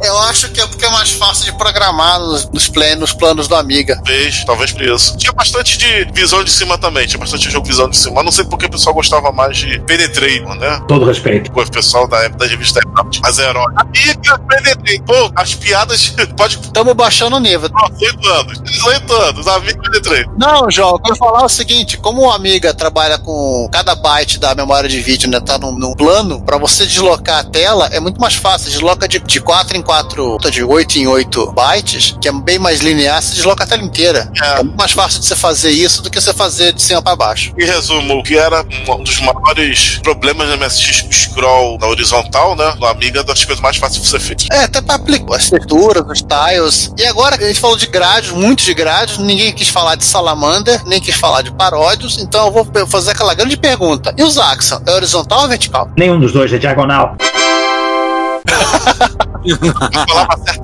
Eu acho que é porque é mais fácil de programar nos, nos, plan- nos planos do Amiga. Talvez, talvez por isso. Tinha bastante de visão de cima também, tinha bastante jogo de visão de cima. Mas não sei porque o pessoal gostava mais de Penetrator, né? Todo respeito. O pessoal da época da revista Mas herói. Amiga, Penetrator. Pô, as piadas. Pode. Estamos baixando o nível. 18 anos. 18 anos. Amiga Penetrator. Não, João, eu quero falar o seguinte: como o Amiga trabalha com cada byte da memória de vídeo, né? Tá num, num plano, pra você deslocar a tela é muito mais fácil. Desloca de, de 4 em 4, de 8 em 8 bytes, que é bem mais linear, você desloca a tela inteira. É. É muito mais fácil de você fazer isso do que você fazer de cima pra baixo. Em resumo, o que era um dos maiores problemas do MSX scroll na horizontal, né? No Amiga, das coisas mais fáceis de ser feitas. É, até pra aplicar as texturas, os tiles. E agora a gente falou de grades, muito de grades, ninguém quis falar de Salamander, nem quis falar de paródios, então eu vou fazer aquela grande pergunta. E os Axon? É horizontal ou vertical? Nenhum dos dois é diagonal.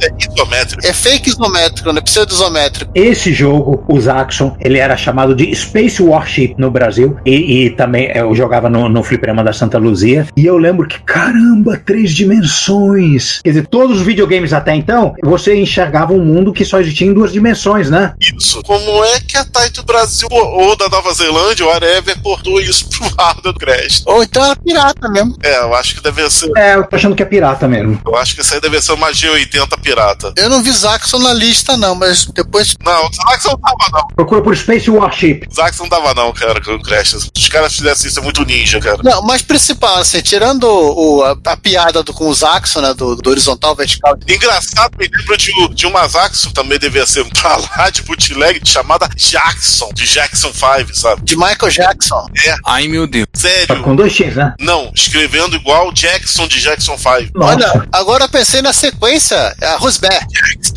É isométrico. É fake isométrico, né? Pseudo isométrico. Esse jogo, os Axon, ele era chamado de Space Warship no Brasil e, e também eu jogava no, no fliperama da Santa Luzia e eu lembro que, caramba, três dimensões. Quer dizer, todos os videogames até então, você enxergava um mundo que só existia em duas dimensões, né? Isso. Como é que a Taito Brasil ou da Nova Zelândia, ou Arever, portou isso pro hardware do Crash? Ou então era pirata mesmo. É, eu acho que deve ser. É, eu tô achando que é pirata mesmo. Eu acho que isso aí deve ser uma G80 pirata. Eu não vi Zaxxon na lista, não, mas depois. Não, o Zax não. Procura por Space Warship. O Zax não dava, não, cara, com o Crash. Se os caras fizessem isso, é muito ninja, cara. Não, mas principal, assim, tirando o, a, a piada do, com o Zaxxon, né? Do, do horizontal, vertical. Engraçado, me lembro de, um- de uma Zaxxon, também devia ser pra lá, de bootleg, chamada Jackson, de Jackson 5, sabe? De Michael Jackson. É, Ai, meu Deus. sério. Com dois X, né? Não, escrevendo igual Jackson de Jackson 5. Nossa. Olha, agora eu pensei na sequência, a Rosberg.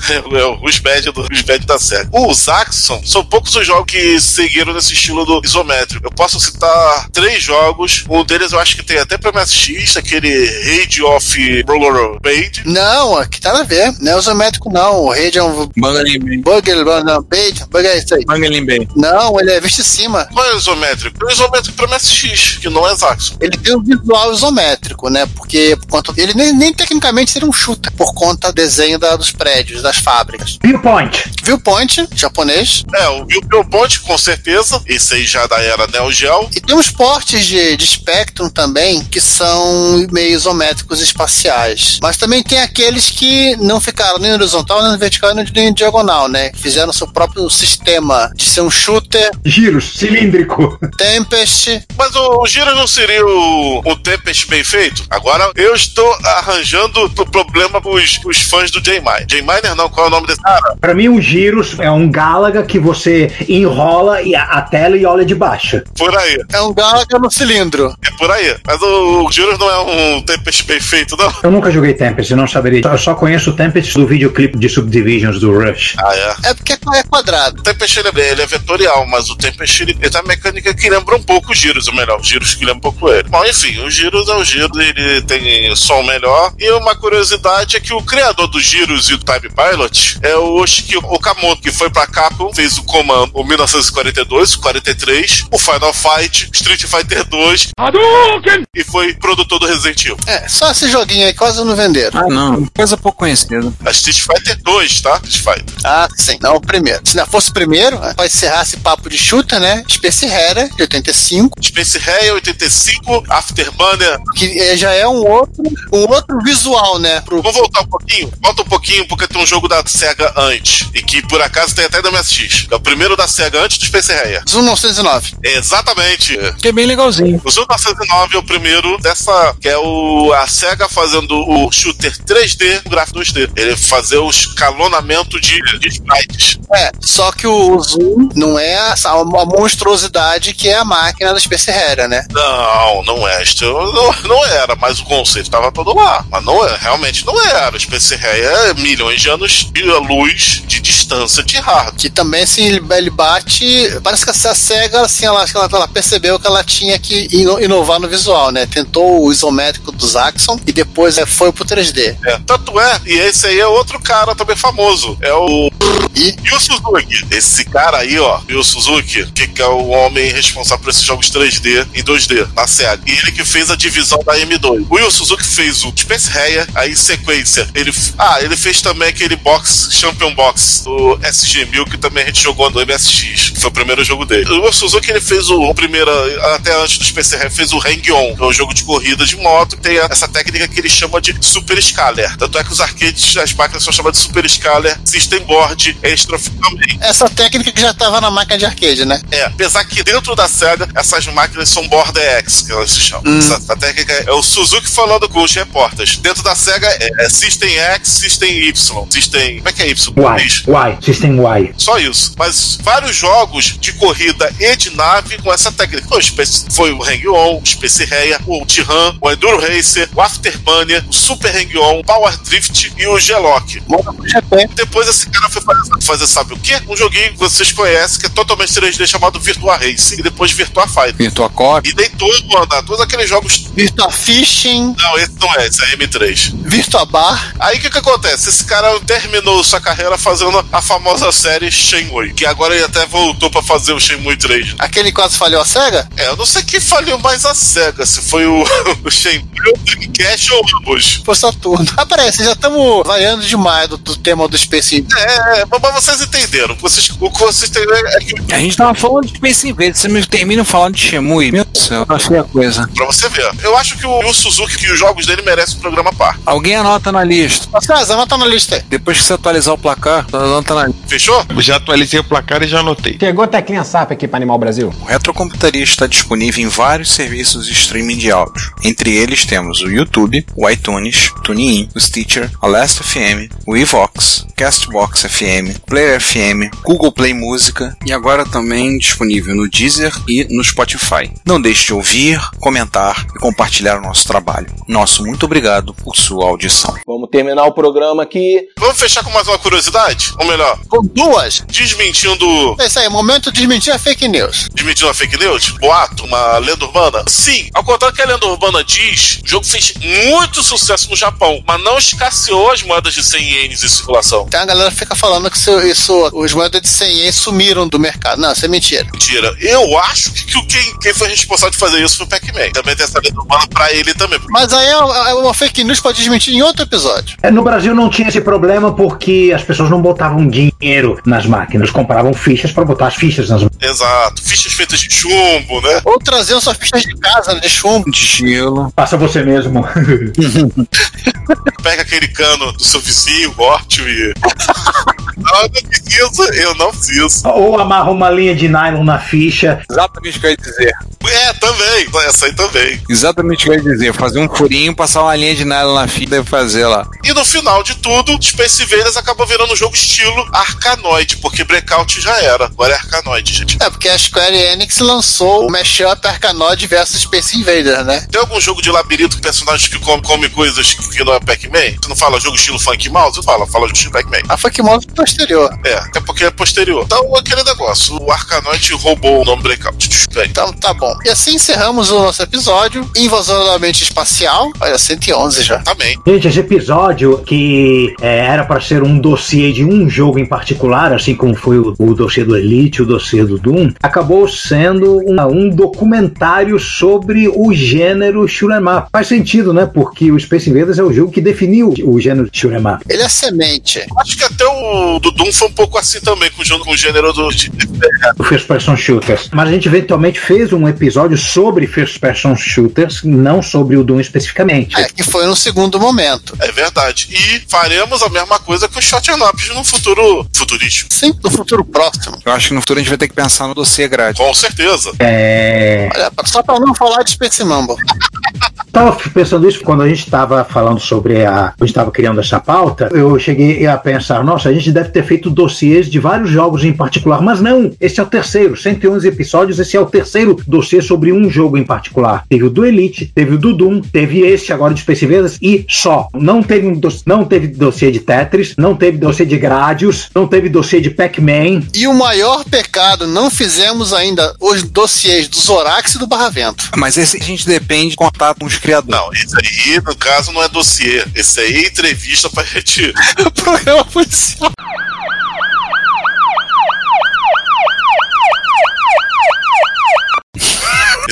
É o Rusbad do Rusbad da série. O Zaxxon, são poucos os jogos que seguiram nesse estilo do isométrico. Eu posso citar três jogos. Um deles eu acho que tem até pra MSX, aquele Raid of Roller Page. Não, aqui tá a ver. Não é isométrico, não. O Rede é um Bangalim não, page, bugger é isso aí. Bangalim Bay. Não, ele é visto de cima. Qual é o isométrico? O isométrico pra MSX, que não é Zaxxon. Ele tem um visual isométrico, né? Porque por conta- ele nem, nem tecnicamente seria um shooter. chuta por conta do desenho da- dos prédios, das fábricas. Viewpoint. Viewpoint, japonês. É, o Viewpoint, com certeza. Esse aí já da era Neo Geo. E tem uns portes de, de Spectrum também, que são meio isométricos espaciais. Mas também tem aqueles que não ficaram nem no horizontal, nem no vertical, nem diagonal, né? Fizeram seu próprio sistema de ser um shooter, Giros, cilíndrico. Tempest. Mas o, o Gira não seria o, o Tempest bem feito? Agora eu estou arranjando o problema com os, os fãs do J-Miner. J-Miner não, qual é o nome desse cara? Pra mim, o Giros é um Galaga que você enrola e a, a tela e olha de baixo. Por aí. É um Galaga no cilindro. É por aí. Mas o, o Giros não é um Tempest bem feito, não? Eu nunca joguei Tempest, eu não saberia. Eu só conheço o Tempest do videoclipe de Subdivisions do Rush. Ah, é. É porque é quadrado. O Tempest ele é, ele é vetorial, mas o Tempest ele, ele tem uma mecânica que lembra um pouco o Giros, ou melhor, o Giros que lembra um pouco ele. Bom, enfim, o Giros é o Giros, ele tem som melhor. E uma curiosidade é que o criador do Giros e do Time Pilot é o Oshiki Okamoto, que foi pra Capcom, fez o Command o 1942, 43, o Final Fight, Street Fighter 2 e foi produtor do Resident Evil. É, só esse joguinho aí quase não venderam. Ah, não. Coisa pouco conhecida. A Street Fighter 2, tá? Street Fighter. Ah, sim. Não o primeiro. Se não fosse o primeiro, né, pra encerrar esse papo de shooter, né? Space Harrier, de 85, Space Harrier 85, Afterburner. que eh, já é um outro, um outro visual, né? Pro... Vamos voltar um pouquinho? Volta um pouquinho, porque tem um jogo da SEGA antes. E que por acaso tem até da MSX. É o primeiro da SEGA antes do Space Harrier. Zoom 909. Exatamente. Que é bem legalzinho. O Zoom 909 é o primeiro dessa. que é o a SEGA fazendo o shooter 3D o gráfico 2D. Ele fazer o escalonamento de, de sprites. É, só que o Zoom não é essa, a monstruosidade que é a máquina da Space Harrier, né? Não, não é. Isto não, não era, mas o conceito estava todo lá. Mas não é, realmente não era. O Space Harrier é milhões de anos de luz de distância de hardware. Que também, assim, ele, bate. Parece que essa SEGA, assim, ela, ela, ela percebeu que ela tinha que ino- inovar no visual, né? Tentou o isométrico dos Axon e depois é, foi pro 3D. É, tanto é, e esse aí é outro cara também famoso. É o. E? Yu Suzuki. Esse cara aí, ó, Yu Suzuki, que, é o homem responsável por esses jogos 3D e 2D na SEGA. E ele que fez a divisão da M2. O Yu Suzuki fez o Space Harrier, aí em sequência. Ele, ah, ele fez também aquele box, Champion Box, do SG-1000, que também a gente jogou no MSX. Que foi o primeiro jogo dele. O Suzuki ele fez o, o primeiro, até antes do Space Harrier, fez o Hang-On, que é um jogo de corrida de moto. Tem essa técnica que ele chama de Super Scaler. Tanto é que os arcades, as máquinas são chamadas de Super Scaler, System Board, Extra também. Essa técnica que já tava na máquina de arcade, né? É, apesar que dentro da SEGA, essas máquinas são Border X, que elas se chamam. Hum. Essa, essa técnica é o Suzuki falando com os repórteres. Dentro da SEGA é, é System X, System Y. System. Como é que é Y? Y. Y, System Y. Só isso. Mas vários jogos de corrida e de nave com essa técnica. Foi o, Space- foi o Hang-On, o Space Harrier, o Tiran, o Enduro Racer, o Afterburner, o Super Hang-On, o Power Drift e o G-Lock. Depois esse cara foi fazer, fazer sabe o quê? Um joguinho que vocês conhecem que é totalmente 3D chamado Virtua Racing e depois Virtua Fighter. Virtua Cop. E deitou, andar todos aqueles jogos. Virtua Fishing. Não, esse não é, esse é M3. Virtua Bar. Aí o que que acontece? Esse cara terminou sua carreira fazendo a famosa série Shenmue, que agora ele até voltou pra fazer o Shenmue 3. Aquele quase falhou a SEGA? É, eu não sei quem falhou mais a SEGA, se foi o, o Shenmue, o Dreamcast ou ambos. Foi Saturno. Ah, parece, já estamos variando demais do, do tema do Space É, mas mas vocês entenderam. Vocês, o que vocês têm é que A gente tava falando de Space Invaders, você me termina falando de Shemui. Meu Deus do céu, achei a coisa. Pra você ver. Eu acho que o, o Suzuki, que os jogos dele merecem um programa par. Alguém anota na lista. Mas anota na lista aí. Depois que você atualizar o placar, anota na lista. Fechou? Já atualizei o placar e já anotei. Chegou a teclinha SAP aqui para Animal Brasil. O Retrocomputaria está disponível em vários serviços de streaming de áudio. Entre eles temos o YouTube, o iTunes, o TuneIn, o Stitcher, a Last FM, o Evox, Castbox FM, Player FM, Google Play Música e agora também disponível no Deezer e no Spotify. Não deixe de ouvir, comentar e compartilhar o nosso trabalho. Nosso muito obrigado por sua audição. Vamos terminar o programa aqui. Vamos fechar com mais uma curiosidade? Ou melhor, Com duas. desmentindo. É isso aí, momento de desmentir a fake news. Desmentindo a fake news? Boato, uma lenda urbana? Sim, ao contrário que a lenda urbana diz, o jogo fez muito sucesso no Japão, mas não escasseou as moedas de 100 ienes em circulação. Então a galera fica falando que isso, isso os moedas de 100 ienes sumiram do mercado. Não, isso é mentira. Mentira. Eu acho que, que o- quem, quem foi responsável de fazer isso foi o Pac-Man. Também tem essa lenda urbana pra ele também. Mas aí é é uma fake news pra desmentir em outro episódio. É, No Brasil não tinha esse problema porque as pessoas não botavam dinheiro nas máquinas, compravam fichas para botar as fichas nas Exato. Fichas feitas de chumbo, né? Ou traziam suas fichas de casa, né, de chumbo. De gelo. Faça você mesmo. Pega aquele cano do seu vizinho, corte e. não, eu não preciso, eu não preciso. Ou amarra uma linha de nylon na ficha. Exatamente o que eu ia dizer. É, também. Essa aí também. Exatamente o que eu ia dizer. Fazer um furinho, passar uma linha de nylon na fita e fazer lá. E no final de tudo, Space Invaders acabou virando um jogo estilo Arcanoid, porque Breakout já era. Agora é Arcanoid, gente. É, porque a Square Enix lançou o mashup Arcanoid versus Space Invaders, né? Tem algum jogo de labirinto com personagens que come, come coisas que não é Pac-Man? Tu não fala jogo estilo Funk Mouse? Fala, fala jogo estilo Pac-Man. A Funk Mouse posterior. É, até porque é posterior. Então, aquele negócio. O Arcanoid roubou o nome Breakout. Bem, Então tá bom. E assim encerramos o nosso episódio. Invasão da mente espacial. Olha, 111 já. Também. Gente, esse episódio que é, era para ser um dossiê de um jogo em particular, assim como foi o, o dossiê do Elite, o dossiê do Doom, acabou sendo um, um documentário sobre o gênero shoot'em up. Faz sentido, né? Porque o Space Invaders é o jogo que definiu o gênero shoot'em up. Ele é semente. Acho que até o do Doom foi um pouco assim também, com o, o gênero do. de- o First Person Shooters. Mas a gente eventualmente fez um episódio sobre First Person Shooters, não sobre o Doom especificamente. É, que foi no segundo momento. É verdade. E faremos a mesma coisa com os Shot Ups no futuro futurístico. Sim, no futuro próximo. Eu acho que no futuro a gente vai ter que pensar no dossiê grátis. Com certeza. É. Olha, só pra não falar de Space Mumble. Tava pensando isso quando a gente estava falando sobre a. A gente estava criando essa pauta. Eu cheguei a pensar, nossa, a gente deve ter feito dossiês de vários jogos em particular. Mas não, esse é o terceiro. 111 episódios, esse é o terceiro dossiê sobre um jogo em particular. Teve o do Elite, teve o do Doom, teve esse agora de Space Invaders e só. Não teve, um doss- não teve dossiê de Tetris, não teve dossiê de Gradius, não teve dossiê de Pac-Man. E o maior pecado, não fizemos ainda os dossiês do Zorax e do Barra Vento. Mas esse a gente depende de contato com os criadores. Não, esse aí, no caso, não é dossiê. Esse aí é entrevista pra gente. Programa policial.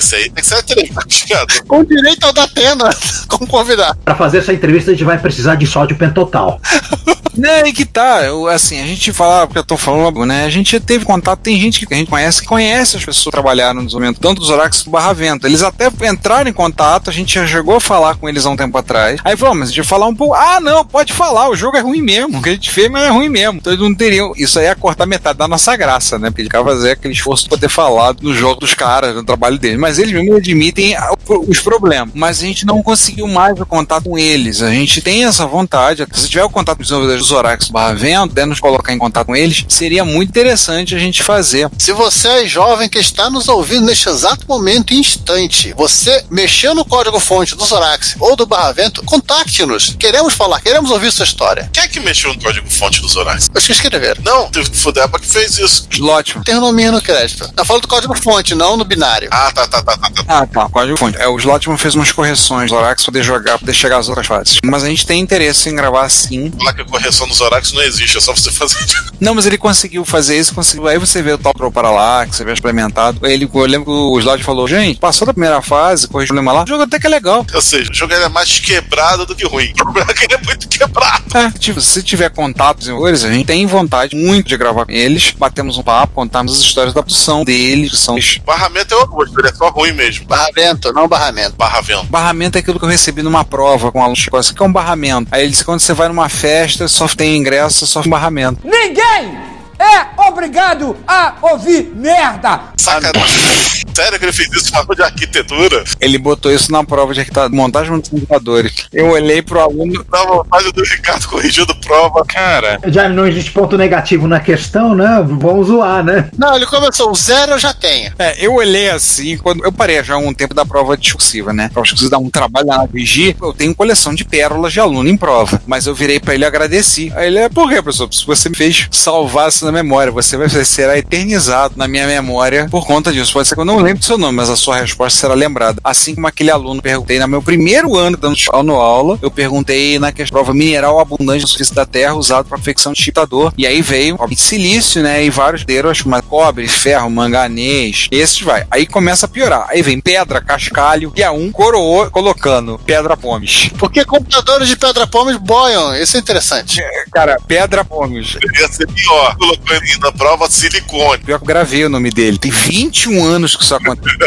Esse aí tem que ser. Com direito ao da pena, como convidar. Para fazer essa entrevista, a gente vai precisar de sódio pentotal. Não, aí que tá. Eu, assim, a gente fala, porque eu tô falando, né? A gente já teve contato, tem gente que a gente conhece que conhece as pessoas que trabalharam no desenvolvimento, tanto dos Orax do Barra Vento. Eles até entraram em contato, a gente já chegou a falar com eles há um tempo atrás. Aí falou, mas a gente vai falar um pouco. Ah, não, pode falar, o jogo é ruim mesmo. O que a gente fez, mas é ruim mesmo. Então eles não teriam. Isso aí é cortar metade da nossa graça, né? Porque querem fazer aquele esforço de poder falar do jogo dos caras, do trabalho deles. Mas eles mesmos admitem os problemas. Mas a gente não conseguiu mais o contato com eles. A gente tem essa vontade. Se tiver o contato com os desenvolvedores dos Orax do Barra Vento, puder nos colocar em contato com eles, seria muito interessante a gente fazer. Se você é jovem que está nos ouvindo neste exato momento e instante, você mexeu no código-fonte do Zorax ou do Barra Vento, contacte-nos. Queremos falar, queremos ouvir sua história. Quem é que mexeu no código-fonte dos Horários? Os que escreveram. Não, teve que foder que fez isso. Slotman. Tem o nominho no crédito. Eu falo do código-fonte, não no binário. Ah, tá, tá, tá, tá. tá. Ah, tá. Fonte. É, o Slotman fez umas correções do Orax pra poder jogar, poder chegar às outras fases. Mas a gente tem interesse em gravar sim. Falar que a correção dos Horários não existe, é só você fazer. Não, mas ele conseguiu fazer isso, conseguiu. Aí você vê o Top Row para lá, que você vê implementado. Aí ele, eu lembro que o Slot falou, gente, passou da primeira fase, corrigiu o problema lá, o jogo até que é legal. Ou seja, o jogo é mais quebrado do que ruim. O problema é que ele é muito quebrado. É, tipo, se tiver contatos em coisas, a gente tem vontade muito de gravar com eles, batemos um papo, contamos as histórias da produção deles, que são Barramento é o oposto, ele é só ruim mesmo. Barra Vento, não barramento. Barra vento. Barramento é aquilo que eu recebi numa prova com um aluno chegou assim, o que é um barramento? Aí ele disse, quando você vai numa festa, só tem ingresso, só tem barramento. Ninguém é obrigado a ouvir merda. Sacanagem. Sério que ele fez isso na aula de arquitetura? Ele botou isso na prova de arquitetura, montagem de computadores. Eu olhei pro aluno. Dá vontade do Ricardo corrigindo prova. Cara, Já não existe ponto negativo na questão, né? Vamos zoar, né? Não, ele começou, o zero eu já tenho. É, eu olhei assim, quando eu parei já há um tempo da prova discursiva, né? Prova discursiva dá um trabalho lá na VG, eu tenho coleção de pérolas de aluno em prova. Mas eu virei pra ele e agradeci. Aí ele é, por quê, professor? Se você me fez salvar isso na memória, você vai será eternizado na minha memória por conta disso. Pode ser que eu não lembre do seu nome, mas a sua resposta será lembrada. Assim como aquele aluno perguntei no meu primeiro ano dando no aula, eu perguntei na questão prova mineral abundante na superfície da Terra usado para confecção de chiptador. E aí veio óbvio, silício, né? E vários deram, como cobre, ferro, manganês. Esses vai. Aí começa a piorar. Aí vem pedra, cascalho. E a um coroou colocando pedra pomes. Porque computadores de pedra pomes boiam. Isso é interessante. Cara, pedra pomes. Ia ser pior. Colocou ele na prova silicone. Pior que eu gravei o nome dele. Tem 21 anos que isso aconteceu.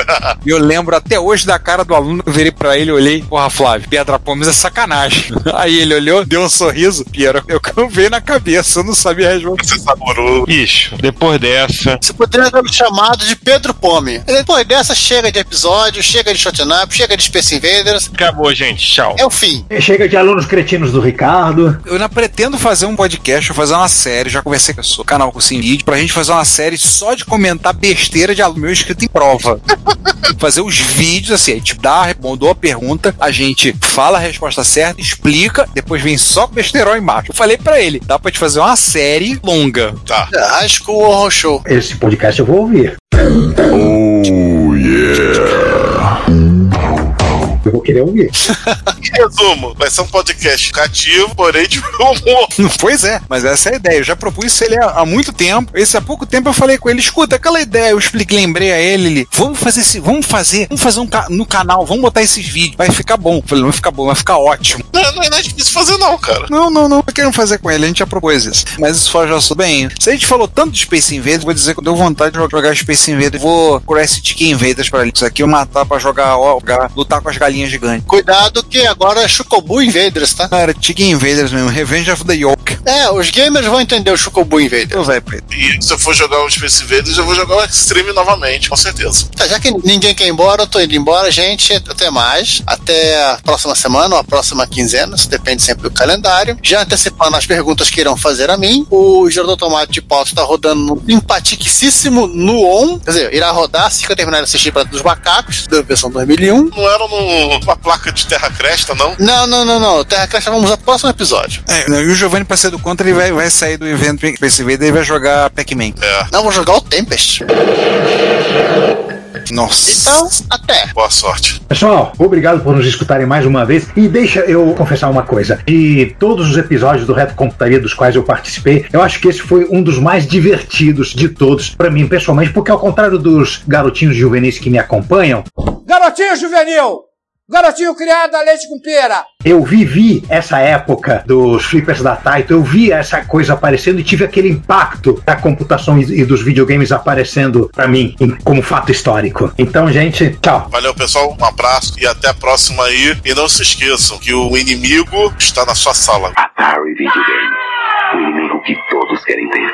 E eu lembro até hoje da cara do aluno. Eu virei pra ele e olhei. Porra, Flávio, pedra pomes é sacanagem. Aí ele olhou, deu um sorriso. Piero, eu veio na cabeça. Eu não sabia responder. Você saborou. bicho, depois dessa. Você poderia ter me chamado de Pedro Pome. Depois dessa, chega de episódio, chega de Shot Up, chega de Space Invaders. Acabou, gente. Tchau. É o fim. Chega de alunos cretinos do Ricardo. Eu ainda pretendo fazer um podcast, fazer uma série, já conversei com o canal com o Sim Vídeo, pra gente fazer uma série só de comentar besteira de aluno meu escrito em prova. fazer os vídeos assim, a gente dá, mandou a pergunta, a gente fala a resposta certa, explica, depois vem só besterol embaixo. Eu falei pra ele, dá pra te fazer uma série longa. Tá. High School Horror Show. Esse podcast eu vou ouvir. Oh, yeah. Eu vou querer ouvir. Resumo, vai ser um podcast cativo, porém de humor. Pois é, mas essa é a ideia. Eu já propus isso ele há, muito tempo. Esse há pouco tempo eu falei com ele, escuta, aquela ideia, eu expliquei, lembrei a ele, ele, vamos fazer esse, vamos fazer, vamos fazer um ca- no canal, vamos botar esses vídeos, vai ficar bom. Eu falei, não vai ficar bom, vai ficar ótimo. Não, não é nada difícil fazer, não, cara. Não, não, não, eu quero fazer com ele, a gente já propôs isso. Mas isso foi já sou bem. Se a gente falou tanto de Space Invaders, vou dizer que eu deu vontade de jogar Space Invaders. Vou procurar esse Chicken Invaders pra ele. Isso aqui eu matar pra jogar, ó, jogar, lutar com as galinhas gigantes. Cuidado que agora é Chocobu Invaders, tá? Cara, Chicken Invaders mesmo, Revenge of the Yolk. É, os gamers vão entender o Chocobu Invaders. Eu vai, Pedro. E se eu for jogar o Space Invaders, eu vou jogar o Extreme novamente, com certeza. Tá, já que ninguém quer ir embora, eu tô indo embora, gente. Até mais. Até a próxima semana ou a próxima quinzena, isso depende sempre do calendário. Já antecipando as perguntas que irão fazer a mim, o Gerador Tomate de Pauta está rodando no simpaticíssimo no ON. Quer dizer, irá rodar assim que eu terminar de assistir para dos macacos, da versão 2001. Não era numa placa de terra cresta, não? Não, não, não, não. Terra Cresta vamos ao próximo episódio. É, e o Giovanni, pra ser do contra, ele vai, vai sair do evento Space e vai jogar Pac-Man. É. Não, vou jogar o Tempest. Nossa. Então, até. Boa sorte. Pessoal, obrigado por nos escutarem mais uma vez. E deixa eu confessar uma coisa. De todos os episódios do Reto Computaria dos quais eu participei, eu acho que esse foi um dos mais divertidos de todos, pra mim pessoalmente, porque ao contrário dos garotinhos juvenis que me acompanham, Garotinho juvenil! Garotinho criado a leite com pera! eu vivi essa época dos flippers da Taito, eu vi essa coisa aparecendo e tive aquele impacto da computação e dos videogames aparecendo pra mim como fato histórico. Então, gente, tchau. Valeu, pessoal. Um abraço e até a próxima aí. E não se esqueçam que o inimigo está na sua sala. Atari Videogame. O inimigo que todos querem ter.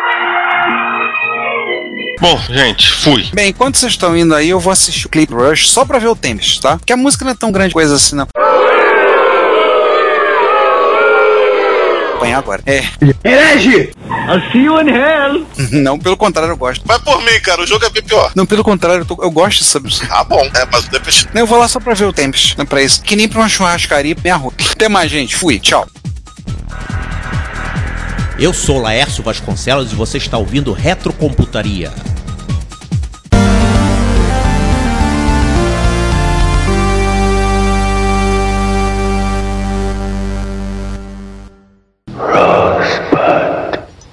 Bom, gente, fui. Bem, enquanto vocês estão indo aí, eu vou assistir o Clip Rush só pra ver o Tempest, tá? Porque a música não é tão grande coisa assim, não. Apanhar agora. É. Herege! I'll see you in hell! Não, pelo contrário, eu gosto. Vai por mim, cara. O jogo é bem pior. Não, pelo contrário, eu, tô- eu gosto dessa música. Ah, bom. É, mas depois. Não, eu vou lá só pra ver o Tempest, não é pra isso. Que nem pra uma churrascaria, bem arroz. Até mais, gente. Fui. Tchau. Eu sou Laércio Vasconcelos e você está ouvindo Retrocomputaria.